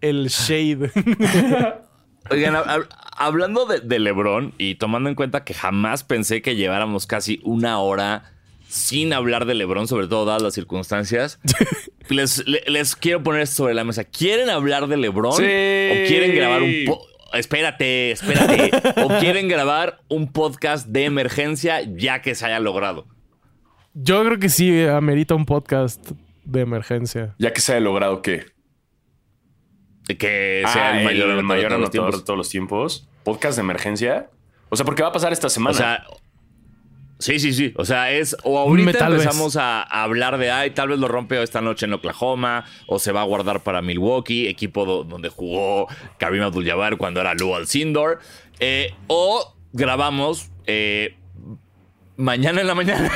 A: El shade.
B: Oigan, hab- hab- hablando de, de LeBron y tomando en cuenta que jamás pensé que lleváramos casi una hora sin hablar de LeBron, sobre todo dadas las circunstancias, les, le- les quiero poner esto sobre la mesa. ¿Quieren hablar de LeBron?
C: Sí.
B: ¿O quieren grabar un... po- Espérate, espérate. ¿O quieren grabar un podcast de emergencia ya que se haya logrado?
A: Yo creo que sí amerita un podcast de emergencia.
C: Ya que se haya logrado que
B: Que sea el mayor,
C: el
B: anotador
C: mayor
B: de todos los
C: anotador
B: tiempos.
C: de todos los tiempos. Podcast de emergencia. O sea, porque va a pasar esta semana.
B: O sea, sí, sí, sí. O sea, es. O ahorita empezamos a, a hablar de. Ay, tal vez lo rompe esta noche en Oklahoma. O se va a guardar para Milwaukee, equipo do- donde jugó Karim Abdul-Jabbar cuando era Lou Alcindor. Eh, o grabamos. eh, Mañana en la mañana.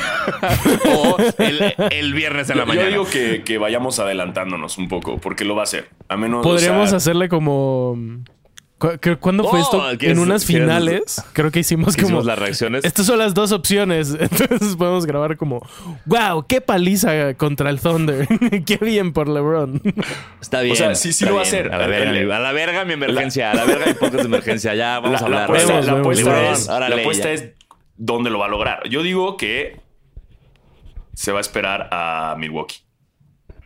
B: o el, el viernes en la
C: yo,
B: mañana.
C: yo digo que, que vayamos adelantándonos un poco, porque lo va a hacer. A menos.
A: Podríamos
C: o sea,
A: hacerle como. ¿Cu- cu- ¿Cuándo fue esto?
B: ¿quieres-
A: En unas finales. Creo que hicimos como.
B: Hicimos las reacciones.
A: Estas son las dos opciones. Entonces podemos grabar como. ¡Wow! ¡Qué paliza contra el Thunder! ¡Qué bien por LeBron!
B: Está bien.
C: O sea, sí, sí lo va a hacer.
B: A la verga,
C: El-
B: mi- a la verga mi emergencia. A la verga mi podcast de emergencia. Ya, vamos
C: la,
B: a
C: la
B: hablar.
C: apuesta,
A: Vemos,
C: la apuesta
B: LeBron,
C: es,
B: órale,
C: la apuesta
B: ya.
C: es dónde lo va a lograr. Yo digo que se va a esperar a Milwaukee.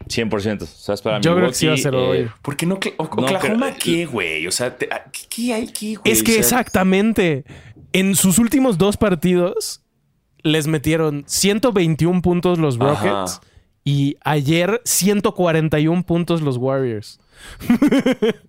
B: 100%. Se va a esperar a
A: Yo creo que sí va a ser
B: eh,
A: hoy.
C: ¿Por qué no? O- Oklahoma,
B: pero-
C: ¿qué, güey? O sea, te- ah, ¿qué, hay aquí, güey?
A: Es que
C: O sea,
A: exactamente. En sus últimos dos partidos les metieron 121 puntos los
C: Ajá.
A: Rockets y ayer 141 puntos los Warriors.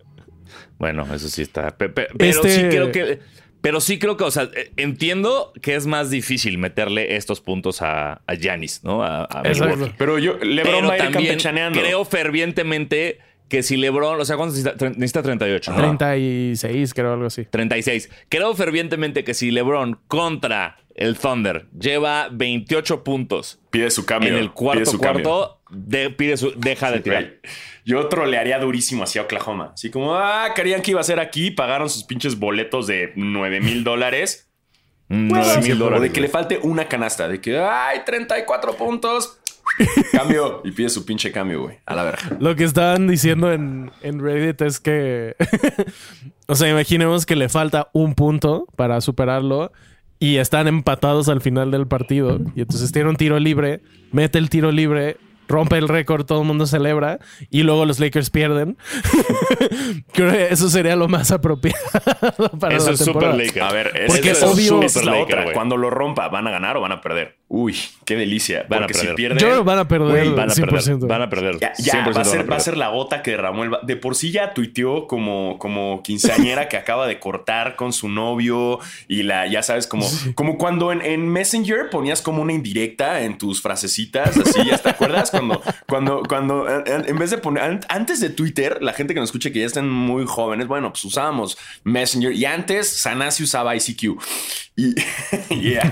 B: Bueno, eso sí está. pe- pe- Pero
A: Este-
B: sí creo que. Pero sí creo que, o sea, eh, entiendo que es más difícil meterle estos puntos a a Giannis, ¿no? A, a. Milwaukee.
C: Pero yo, LeBron
B: Pero
C: va a ir
B: creo fervientemente que si LeBron, o sea, ¿cuántos necesita? Necesita 38. ¿no?
A: 36, creo, algo así.
B: 36. Creo fervientemente que si LeBron contra el Thunder lleva 28 puntos
C: Pide su cambio.
B: en el
C: pide
B: cuarto
C: su
B: cuarto, de- pide su- deja de tirar.
C: Yo trolearía durísimo hacia Oklahoma. Así como, ah, querían que iba a ser aquí, pagaron sus pinches boletos de 9 mil dólares.
B: Nueve mil
C: O de que le falte una canasta, de que, ay, 34 puntos. Cambio. Y pide su pinche cambio, güey. A la verga.
A: Lo que estaban diciendo en, en Reddit es que. o sea, imaginemos que le falta un punto para superarlo y están empatados al final del partido. Y entonces tiene un tiro libre, mete el tiro libre, rompe el récord, todo el mundo celebra y luego los Lakers pierden. Creo que eso sería lo más apropiado para
B: Eso
A: la
B: es super
A: temporada.
B: Laker.
C: A ver, es,
A: Porque
C: eso es
A: obvio-
C: es la
B: Super
C: otra. Cuando lo rompa, ¿van a ganar o van a perder? Uy, qué delicia.
B: Van a
C: Porque si
B: perder.
C: pierden...
A: Yo creo que van a perder
B: Van a
A: 100%.
B: perder. Van a perder.
C: Ya, ya
B: 100%
C: va, a
B: van
C: ser, va a
B: perder.
C: ser la gota que derramó el... De por sí ya tuiteó como, como quinceañera que acaba de cortar con su novio y la, ya sabes, como, como cuando en, en Messenger ponías como una indirecta en tus frasecitas, así, ¿ya te acuerdas? Cuando, cuando, cuando, en, vez de poner, an- antes de Twitter, la gente que nos escuche que ya están muy jóvenes, bueno, pues usábamos Messenger y antes Sanasi usaba ICQ. Y, yeah.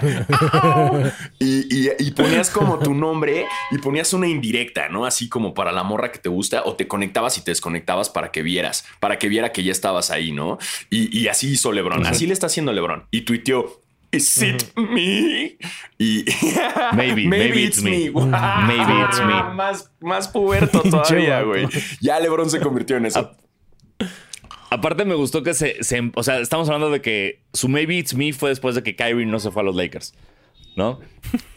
C: y, y- y ponías como tu nombre y ponías una indirecta, ¿no? Así como para la morra que te gusta o te conectabas y te desconectabas para que vieras, para que viera que ya estabas ahí, ¿no? Y, y así hizo Lebron, así le está haciendo Lebron. Y tuiteó, Is it me? Y
B: Maybe, maybe it's me.
C: Wow.
B: Maybe it's me.
C: Más, más puberto todavía, güey. Ya LeBron se convirtió en eso.
B: Aparte me gustó que se, se- O sea, estamos hablando de que su Maybe It's Me fue después de que Kyrie no se fue a los Lakers. ¿No?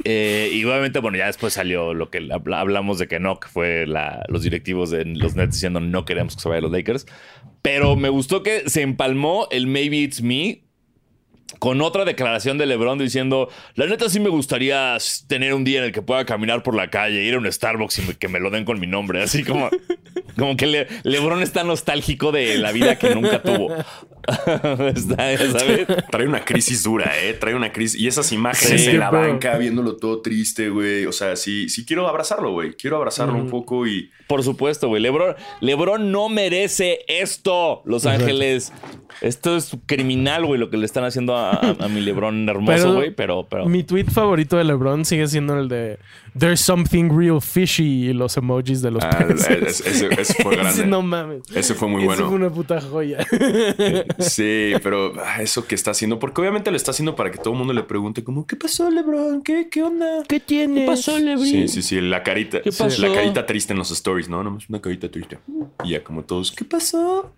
B: Eh, y obviamente, bueno, ya después salió lo que habla- hablamos de que no, que fue la- los directivos de los Nets diciendo no queremos que se vaya a los Lakers. Pero me gustó que se empalmó el Maybe It's Me con otra declaración de LeBron diciendo, la neta sí me gustaría tener un día en el que pueda caminar por la calle, ir a un Starbucks y que me lo den con mi nombre. Así como, como que Le- LeBron está nostálgico de la vida que nunca tuvo. Está, ¿sabes?
C: Trae una crisis dura, ¿eh? Trae una crisis. Y esas imágenes
B: Sí,
C: en la
A: bro.
C: banca, viéndolo todo triste, güey. O sea, sí, sí quiero abrazarlo, güey. Quiero abrazarlo un poco y...
B: Por supuesto, güey. LeBron, LeBron no merece esto, Los Ángeles. Esto es criminal, güey, lo que le están haciendo a, a- a mi LeBron hermoso,
A: Pero-
B: güey. Pero, pero.
A: Mi tweet favorito de LeBron sigue siendo el de There's something real fishy y los emojis de los
C: Ah,
A: peces.
C: ese, ese- ese fue grande.
A: Ese no mames.
C: Ese fue muy
A: Ese
C: bueno.
A: fue una puta joya.
C: Sí, pero ah, eso que está haciendo, porque obviamente lo está haciendo para que todo el mundo le pregunte como, ¿qué pasó, LeBron? ¿Qué, qué onda?
A: ¿Qué tiene?
B: LeBron?
C: Sí, sí, sí, la carita,
B: ¿Qué pasó?
C: la carita triste en los stories, ¿no? Nomás una carita triste. Y ya como todos, ¿qué pasó?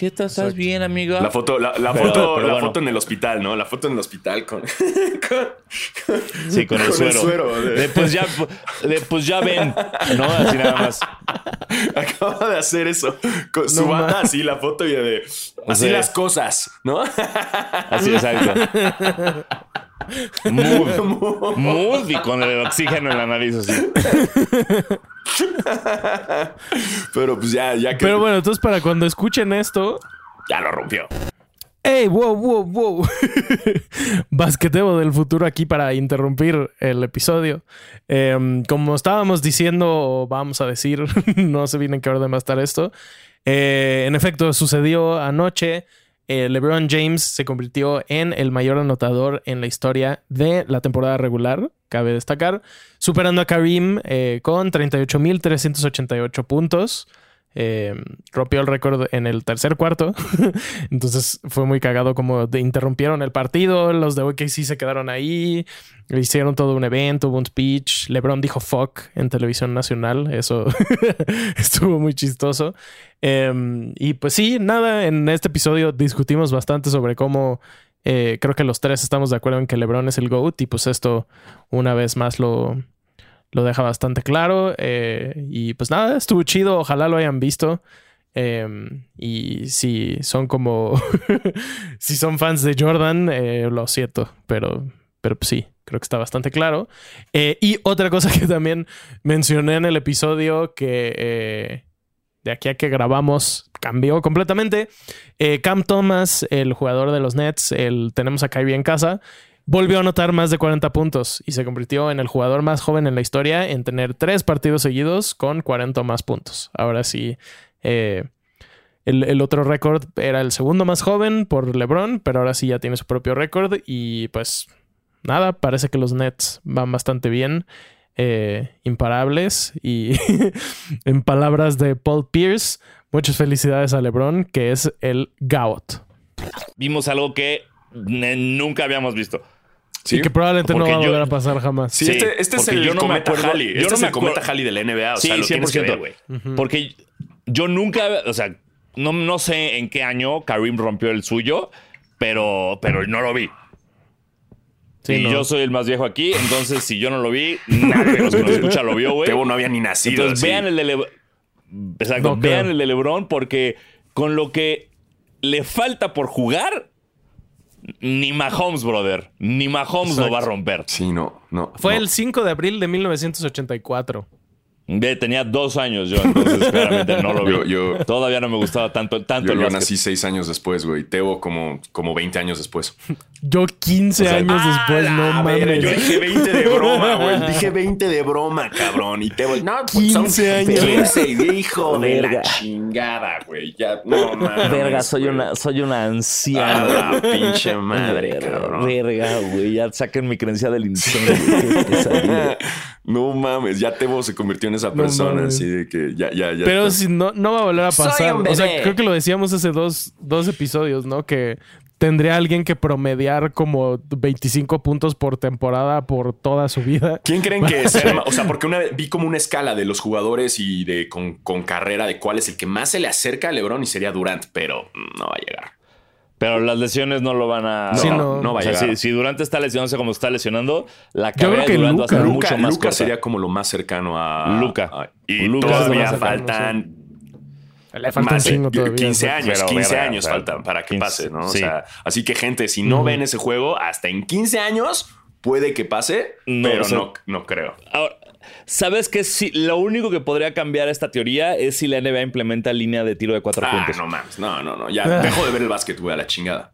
B: ¿Qué estás, estás bien, amigo?
C: La foto, la, la
B: Pero-
C: foto,
B: pero
C: la
B: bueno.
C: foto en el hospital, ¿no? La foto en el hospital con, con-
B: Sí, con el
C: Con el
B: suero.
C: suero, de-
B: De, pues, ya, de, pues ya ven, ¿no? Así nada más.
C: acaba de hacer eso con su
A: No
C: banda así la foto y de así
B: Sí.
C: las cosas, ¿no?
B: Así, exacto. Mood. Mood y con el oxígeno en la nariz así.
C: Pero pues ya, ya que
A: Pero bueno, entonces para cuando escuchen esto,
C: ya lo rompió.
A: ¡Ey, wow, wow, wow! Basqueteo del futuro aquí para interrumpir el episodio. Em, como estábamos diciendo, o vamos a decir, no sé bien en qué orden va a estar esto. Eh, en efecto, sucedió anoche. Eh, LeBron James se convirtió en el mayor anotador en la historia de la temporada regular, cabe destacar, superando a Karim eh, con 38.388 puntos. Eh, rompió el récord en el tercer cuarto. Entonces fue muy cagado como interrumpieron el partido. Los de OKC se quedaron ahí. Hicieron todo un evento, hubo un speech. LeBron dijo fuck en televisión nacional. Eso estuvo muy chistoso. Eh, y pues sí, nada, en este episodio discutimos bastante sobre cómo eh, creo que los tres estamos de acuerdo en que LeBron es el GOAT. Y pues esto una vez más lo, lo deja bastante claro. eh, y pues nada, estuvo chido. Ojalá lo hayan visto. Eh, y si son como. si son fans de Jordan, eh, lo siento. Pero, pero sí, creo que está bastante claro. Eh, y otra cosa que también mencioné en el episodio que. de aquí a que grabamos cambió completamente. Cam Thomas, el jugador de los Nets, el tenemos a Kyrie en casa, volvió a anotar más de 40 puntos y se convirtió en el jugador más joven en la historia en tener tres partidos seguidos con 40 o más puntos. Ahora sí, eh, el, otro récord era el segundo más joven por LeBron, pero ahora sí ya tiene su propio récord y pues nada, parece que los Nets van bastante bien. eh, imparables y en palabras de Paul Pierce, muchas felicidades a LeBron, que es el GOAT.
B: Vimos algo que nunca habíamos visto.
C: Sí,
A: y que probablemente no va a
B: yo-
A: volver a pasar jamás.
C: Sí,
B: Sí,
C: este, este es el
B: yo no me
C: cometa
B: acuerdo-
C: Halley.
B: yo
C: Este
B: no
C: es
B: me
C: el cometa Halley de la NBA. O
B: Sí,
C: sea, lo tienes que
B: 100%.
C: ver, güey.
B: Porque yo nunca, o sea, no, no sé en qué año Karim rompió el suyo, pero, pero no lo vi.
A: Sí,
B: y
A: no.
B: yo soy el más viejo aquí, entonces si yo no lo vi, nadie de los que nos escucha lo vio, güey.
C: Tebo no había ni nacido.
B: Entonces
C: así.
B: vean el de Lebron. Exacto,
A: No
B: vean
A: creo.
B: el de Lebron porque con lo que le falta por jugar, ni Mahomes, brother. Ni Mahomes lo
A: Exacto.
B: va a romper.
C: Sí, no, no.
A: Fue
C: no.
A: el 5 de abril de 1984.
B: Ve, tenía dos años yo, entonces claramente no lo vi.
C: Yo- yo-
B: Todavía no me gustaba tanto, tanto
C: Yo,
B: el
C: yo
B: básquet.
C: nací seis años después, güey. Tebo como, como 20 años después.
A: Yo 15
B: O sea,
A: años después, no
C: A ver,
A: mames.
C: yo dije 20 de broma, güey. Dije 20 de broma, cabrón. Y Tebo, no, pues son
A: 15 años.
C: 15, hijo de la
B: Verga.
C: chingada, güey. Ya, no mames.
B: Verga, soy una, soy una anciana.
C: la pinche madre,
B: Verga,
C: cabrón.
B: Verga, güey. Ya saquen mi creencia del incendio.
C: No mames, ya Tebo se convirtió en esa persona, así de que ya, ya, ya.
A: Pero si no, no va a volver a
C: Soy
A: pasar.
C: un
A: O sea, creo que lo decíamos hace dos, dos episodios, ¿no? Que tendría alguien que promediar como 25 puntos por temporada por toda su vida.
C: ¿Quién creen que sea? O sea, porque una vez vi como una escala de los jugadores y de con, con carrera de cuál es el que más se le acerca a LeBron y sería Durant, pero no va a llegar.
B: Pero las lesiones no lo van a.
A: Sí,
C: no,
A: no.
C: va
B: O
C: a
B: sea,
C: llegar.
B: si, si Durant está lesionándose como está lesionando, la
A: Yo creo
B: carrera
A: que
B: de Durant va a ser
C: Luca,
B: mucho más
C: Luka
B: corta.
C: sería como lo más cercano a.
A: Luka.
C: a- y
B: lo
C: todavía faltan
A: Le falta un
C: más
A: todavía.
C: 15 años,
B: Pero,
C: 15
B: verga,
C: años
B: o sea,
C: faltan para que
B: 15,
C: pase, ¿no? O
B: sí.
C: sea, así que gente, si no
A: Ujú.
C: ven ese juego, hasta en 15 años puede que pase,
B: No,
C: pero
B: o sea-
C: no, no creo.
B: Ahora, ¿sabes qué? Si, lo único que podría cambiar esta teoría es si la NBA implementa línea de tiro de cuatro
C: Ah,
B: puntos.
C: no mames, no, no, no, ya
A: Ah.
C: dejo de ver el básquet, güey, a la chingada.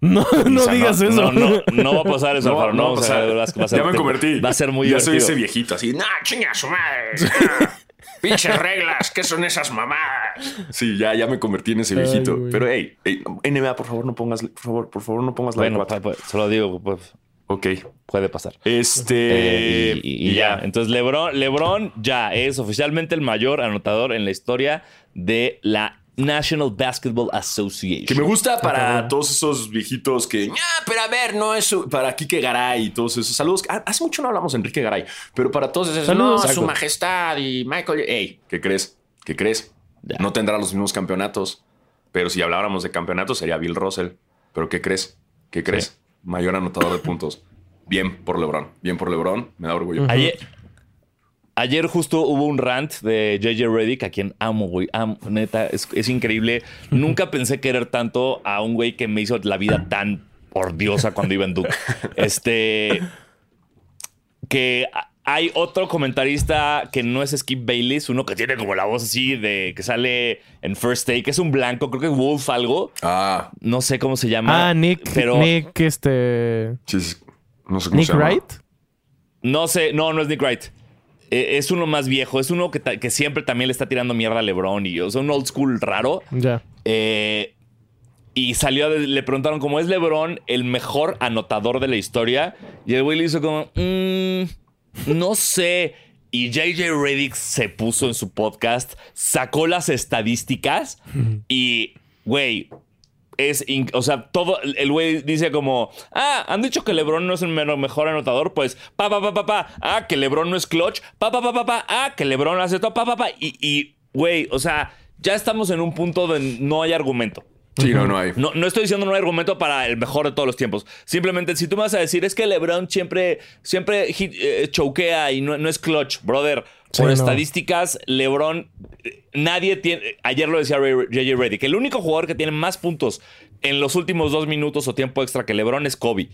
A: No, no
C: O sea,
A: digas
C: no,
A: eso.
B: No, no, no va a pasar eso, Alfaro. No,
C: sea,
B: va a ser-
C: ya me convertí.
B: Va a ser muy
C: Ya soy
B: divertido.
C: ese viejito así. No, chinga su madre. Pinches reglas, ¿qué son esas mamadas? Sí, ya, ya me convertí en ese viejito. Pero hey, hey, NBA, por favor, no pongas, por favor, por favor, no pongas la
B: Bueno,
C: de cuatro.
B: pa- pa- se lo digo, pues,
C: Ok.
B: puede pasar.
C: Este.
B: Eh, y, y ya. Entonces, LeBron, LeBron ya es oficialmente el mayor anotador en la historia de la National Basketball Association.
C: Que me gusta para todos esos viejitos que, ah, pero a ver, no es su-". para Kike Garay y todos esos saludos. Ah, Hace mucho no hablamos de Enrique Garay, pero para todos esos,
A: Saludos.
C: no, su majestad y Michael. Ey, ¿qué crees? ¿Qué crees?
B: Ya.
C: No tendrá los mismos campeonatos, pero si habláramos de campeonatos sería Bill Russell. Pero ¿qué crees? ¿Qué crees? Mayor anotador de puntos. Bien por LeBron, bien por LeBron, me da orgullo.
B: Ayer, ayer justo hubo un rant de JJ Reddick, a quien amo, güey. Amo, neta, es, es increíble. Nunca pensé querer tanto a un güey que me hizo la vida tan odiosa cuando iba en Duke. Este. Que hay otro comentarista que no es Skip Bayless, uno que tiene como la voz así de que sale en First Take, que es un blanco, creo que es Wolf algo.
C: Ah,
B: No sé cómo se llama.
A: Ah, Nick,
B: Pero
A: Nick, este.
C: sí, sí. no sé cómo
A: Nick
C: se llama.
A: Wright.
B: No sé, no, no es Nick Wright. Eh, Es uno más viejo, es uno que, siempre también le está tirando mierda a LeBron y o sea, un old school raro.
A: Ya.
B: Eh, y salió, de- le preguntaron cómo es LeBron el mejor anotador de la historia. Y el güey le hizo como, "Mm, no sé. Y JJ Reddick se puso en su podcast, sacó las estadísticas y, güey, es, o sea, todo, el güey dice como, ah, han dicho que LeBron no es el mejor anotador, pues, pa, pa, pa, pa, pa, ah, que LeBron no es clutch, pa, pa, pa, pa, pa, ah, que LeBron hace todo, pa, pa, pa, y, güey, o sea, ya estamos en un punto donde no hay argumento.
C: Sí, no, no hay.
B: No, no estoy diciendo no hay argumento para el mejor de todos los tiempos. Simplemente, si tú me vas a decir, es que LeBron siempre, siempre hit- eh, choquea y no, no es clutch, brother.
A: Sí,
B: Por
A: no.
B: estadísticas, LeBron, eh, nadie tiene. Ayer lo decía JJ Reddick, el único jugador que tiene más puntos en los últimos dos minutos o tiempo extra que LeBron es Kobe.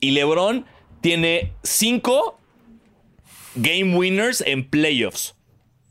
B: Y LeBron tiene cinco game winners en playoffs,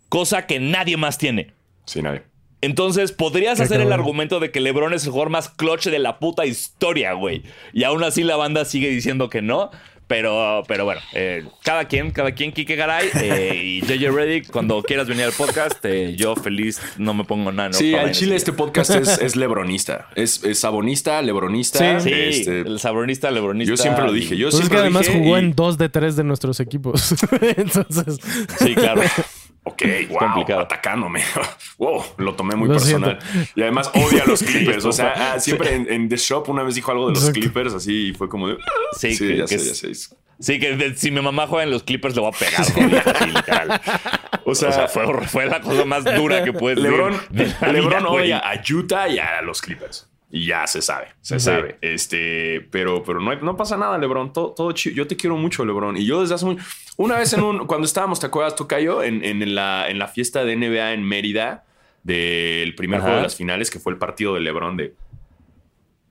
B: cosa que nadie más tiene.
C: Sí, nadie.
B: Entonces, podrías
A: Qué
B: hacer el argumento de que LeBron es el jugador más clutch de la puta historia, güey. Y aún así la banda sigue diciendo que no. Pero, pero bueno, eh, cada quien, cada quien, Kike Garay eh, y JJ Reddick, cuando quieras venir al podcast, eh, yo feliz no me pongo nada.
C: Sí, al chile este podcast es, es lebronista. Es, es sabonista, lebronista.
A: Sí.
C: Este,
B: el sabronista, lebronista.
C: yo siempre lo dije. Yo
A: Pues es
C: siempre
A: que
C: lo
A: además
C: dije
A: jugó
C: y-
A: en dos de tres de nuestros equipos. Entonces.
B: Sí, claro.
C: Ok, wow,
B: complicado.
C: atacándome. wow, lo tomé muy
A: Lo
C: personal. Y además odia a los Clippers. O sea, ah, siempre en, en The Shop una vez dijo algo de los
A: Exacto.
C: Clippers así y fue como de.
B: Sí,
C: sí
B: que-
C: ya
B: que
C: sé,
B: es-
C: ya sé.
B: Sí, que de- si mi mamá juega en los Clippers, le voy a pegar. literal.
C: O sea,
B: O sea, fue, fue la cosa más dura que puedes decir
C: LeBron,
B: de la
C: LeBron
B: vida,
C: odia a Utah y a los Clippers. Y ya se sabe, se
B: Sí.
C: sabe. Este, pero, pero no, hay- no pasa nada, LeBron. Todo, todo chido. Yo te quiero mucho, LeBron. Y yo desde hace muy. Una vez en un. cuando estábamos, ¿te acuerdas, Tocayo? En, en, la, en la fiesta de NBA en Mérida, del primer
B: Ajá.
C: juego de las finales, que fue el partido de LeBron de.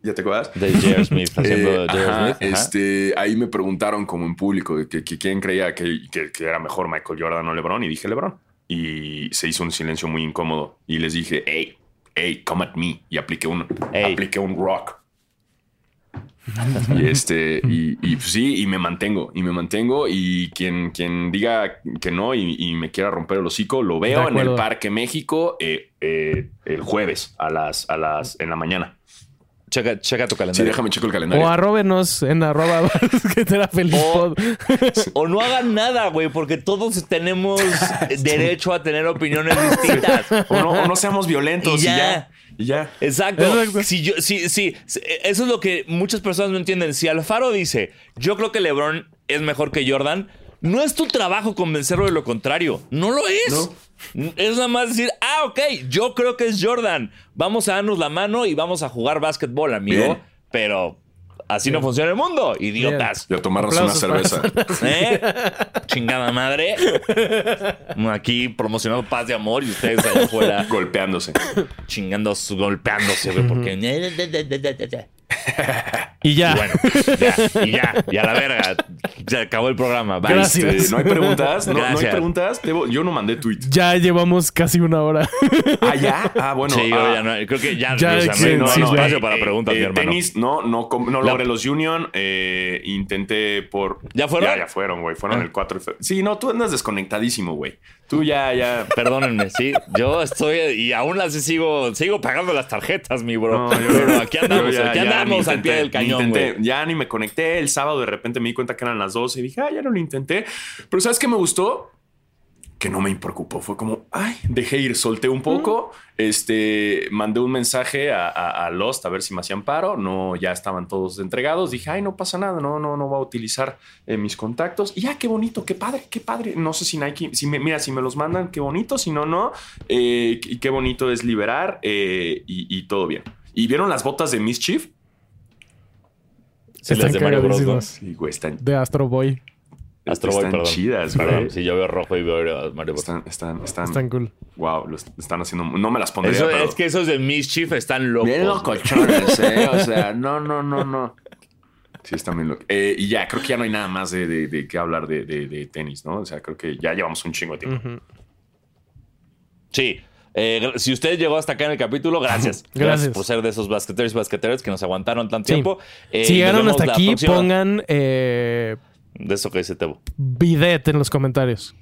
C: ¿Ya te acuerdas?
B: De J.R. Smith, haciendo
C: Eh, ajá,
B: Smith.
C: Este, ahí me preguntaron como en público que, que quién creía que, que- que era mejor Michael Jordan o LeBron y dije LeBron. Y se hizo un silencio muy incómodo y les dije, hey, hey, come at me. Y apliqué un,
B: Ey.
C: apliqué un rock. y este, y, y, pues, sí, y me mantengo, y me mantengo. Y quien, quien diga que no y, y me quiera romper el hocico, lo veo en el. Parque México eh, eh, el jueves a las, a las, en la mañana.
B: Checa, checa tu
C: Sí,
B: calendario.
C: déjame checo el calendario.
A: O arróbenos en arroba basquetera feliz
B: O-
A: pod.
B: O no hagan nada, güey, porque todos tenemos derecho a tener opiniones distintas.
C: O no, o no seamos violentos
B: Y
C: y
B: ya.
C: ya. Y ya.
B: Exacto.
A: Exacto.
B: Si yo, si, si, si- eso es lo que muchas personas no entienden. Si Alfaro dice, yo creo que LeBron es mejor que Jordan, no es tu trabajo convencerlo de lo contrario. No lo es. Es nada más decir, ah, ok, yo creo que es Jordan. Vamos a darnos la mano y vamos a jugar básquetbol, amigo.
C: Bien.
B: Pero así no funciona el mundo, idiotas.
C: Y a tomarnos una
A: Aplausos
C: cerveza.
B: ¿Eh? Chingada madre. Aquí promocionando paz de amor y ustedes allá afuera
C: Golpeándose.
B: chingando, su- golpeándose, güey, porque.
A: Y ya.
B: Bueno, ya, y ya, y a la verga. Se acabó el programa. Bye.
A: Gracias.
C: Este, no hay preguntas. No, no hay preguntas. Debo- yo no mandé tweet.
A: Ya llevamos casi una hora.
C: Ah, ya. Ah, bueno.
B: Sí,
C: ah,
B: ya no, creo que ya,
A: Ya,
B: o sea,
A: sí,
B: no, hay- no
A: sí,
B: hay
A: ya.
B: espacio para
C: eh,
B: preguntas,
C: eh,
B: mi hermano.
C: Tenis, no, no, no logré los Union. eh, intenté por.
B: ¿Ya fueron?
C: Ya, ya fueron, güey. Fueron
B: Ah.
C: el 4 de febrero. Sí, no, tú andas desconectadísimo, güey. Tú ya, ya.
B: Perdónenme, sí. Yo estoy y aún así sigo, sigo pagando las tarjetas, mi bro.
C: No, yo-
B: Pero aquí andamos,
C: ya-
B: aquí andamos al pie del cañón,
C: intenté. Ya ni me conecté. El sábado de repente me di cuenta que eran las 12 y dije, ah, ya no lo intenté. Pero ¿sabes qué me gustó? Que no me preocupó. Fue como, ay, dejé ir, solté un poco. Este, mandé un mensaje a, a- a Lost a ver si me hacían paro. No, ya estaban todos entregados. Dije, ay, no pasa nada. No, no, no voy a utilizar eh, mis contactos. Y ya, qué bonito, qué padre, qué padre. No sé si Nike, si me, mira, si me los mandan, qué bonito. Si no, no. Eh, y qué bonito es liberar eh, y, y todo bien. ¿Y vieron las botas de Mischief?
B: Sí, las
A: Están
B: de Mario Bros. ¿no?
A: cagadísimos.
C: Sí, güey, están,
A: De Astro Boy.
B: Astro Boy,
C: están
B: perdón.
C: chidas,
B: Perdón,
C: güey.
B: si yo veo rojo y veo Mario Bros.
C: Están, están, están,
A: Están cool.
C: wow, lo están haciendo. No me las pondría,
B: Eso,
C: pero-
B: es que esos de Mischief están locos.
C: Bien locochones, ¿eh? O sea, no, no, no, no. Sí, están bien locos. Eh, y ya, creo que ya no hay nada más de, de, de qué hablar de, de- de tenis, ¿no? O sea, creo que ya llevamos un chingo de tiempo.
B: Sí. Eh, si usted llegó hasta acá en el capítulo, gracias. gracias.
A: Gracias.
B: por ser de esos basqueteros y basqueteros que nos aguantaron tanto
A: Sí.
B: tiempo. Eh,
A: si llegaron hasta
B: la
A: aquí,
B: próxima-
A: pongan eh,
B: De eso que dice Tebo.
A: bidet en los comentarios.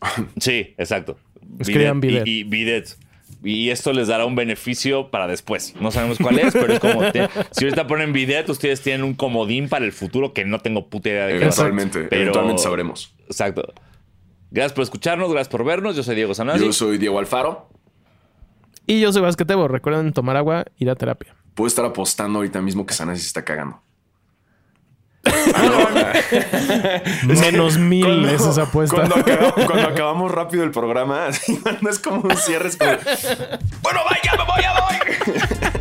B: Sí, exacto.
A: Escriban bidet.
B: Y, y bidet. Y esto les dará un beneficio para después. No sabemos cuál es, pero es como... te- si ahorita ponen bidet, ustedes tienen un comodín para el futuro que no tengo puta idea de qué.
C: Eventualmente,
B: Pero-
C: eventualmente sabremos.
B: Exacto. Gracias por escucharnos, gracias por vernos. Yo soy Diego Sanasi.
C: Yo soy Diego Alfaro.
A: Y yo soy Basquetebo. Recuerden tomar agua, ir a terapia.
C: Puedo estar apostando ahorita mismo que Sanasi se está cagando.
A: Menos mil
C: Cuando-
A: es esa apuesta.
C: Cuando acabamos, cuando acabamos rápido el programa, no es como un cierre. Es como, bueno, vaya, me voy, ya voy.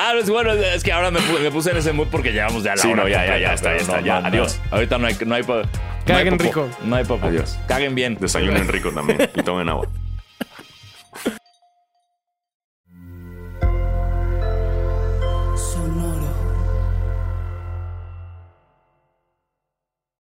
B: Ah, pues bueno, es que ahora me, pu- me puse en ese mood porque llevamos ya la
C: Sí,
B: hora
C: no, ya, ya,
B: completa,
C: ya está, ya está,
B: no,
C: ya,
B: no,
C: adiós.
B: no. Ahorita no hay, no hay, pa- no hay
A: Caguen rico.
B: No hay popó.
C: Adiós.
B: Caguen bien.
C: Desayunen rico también y tomen agua.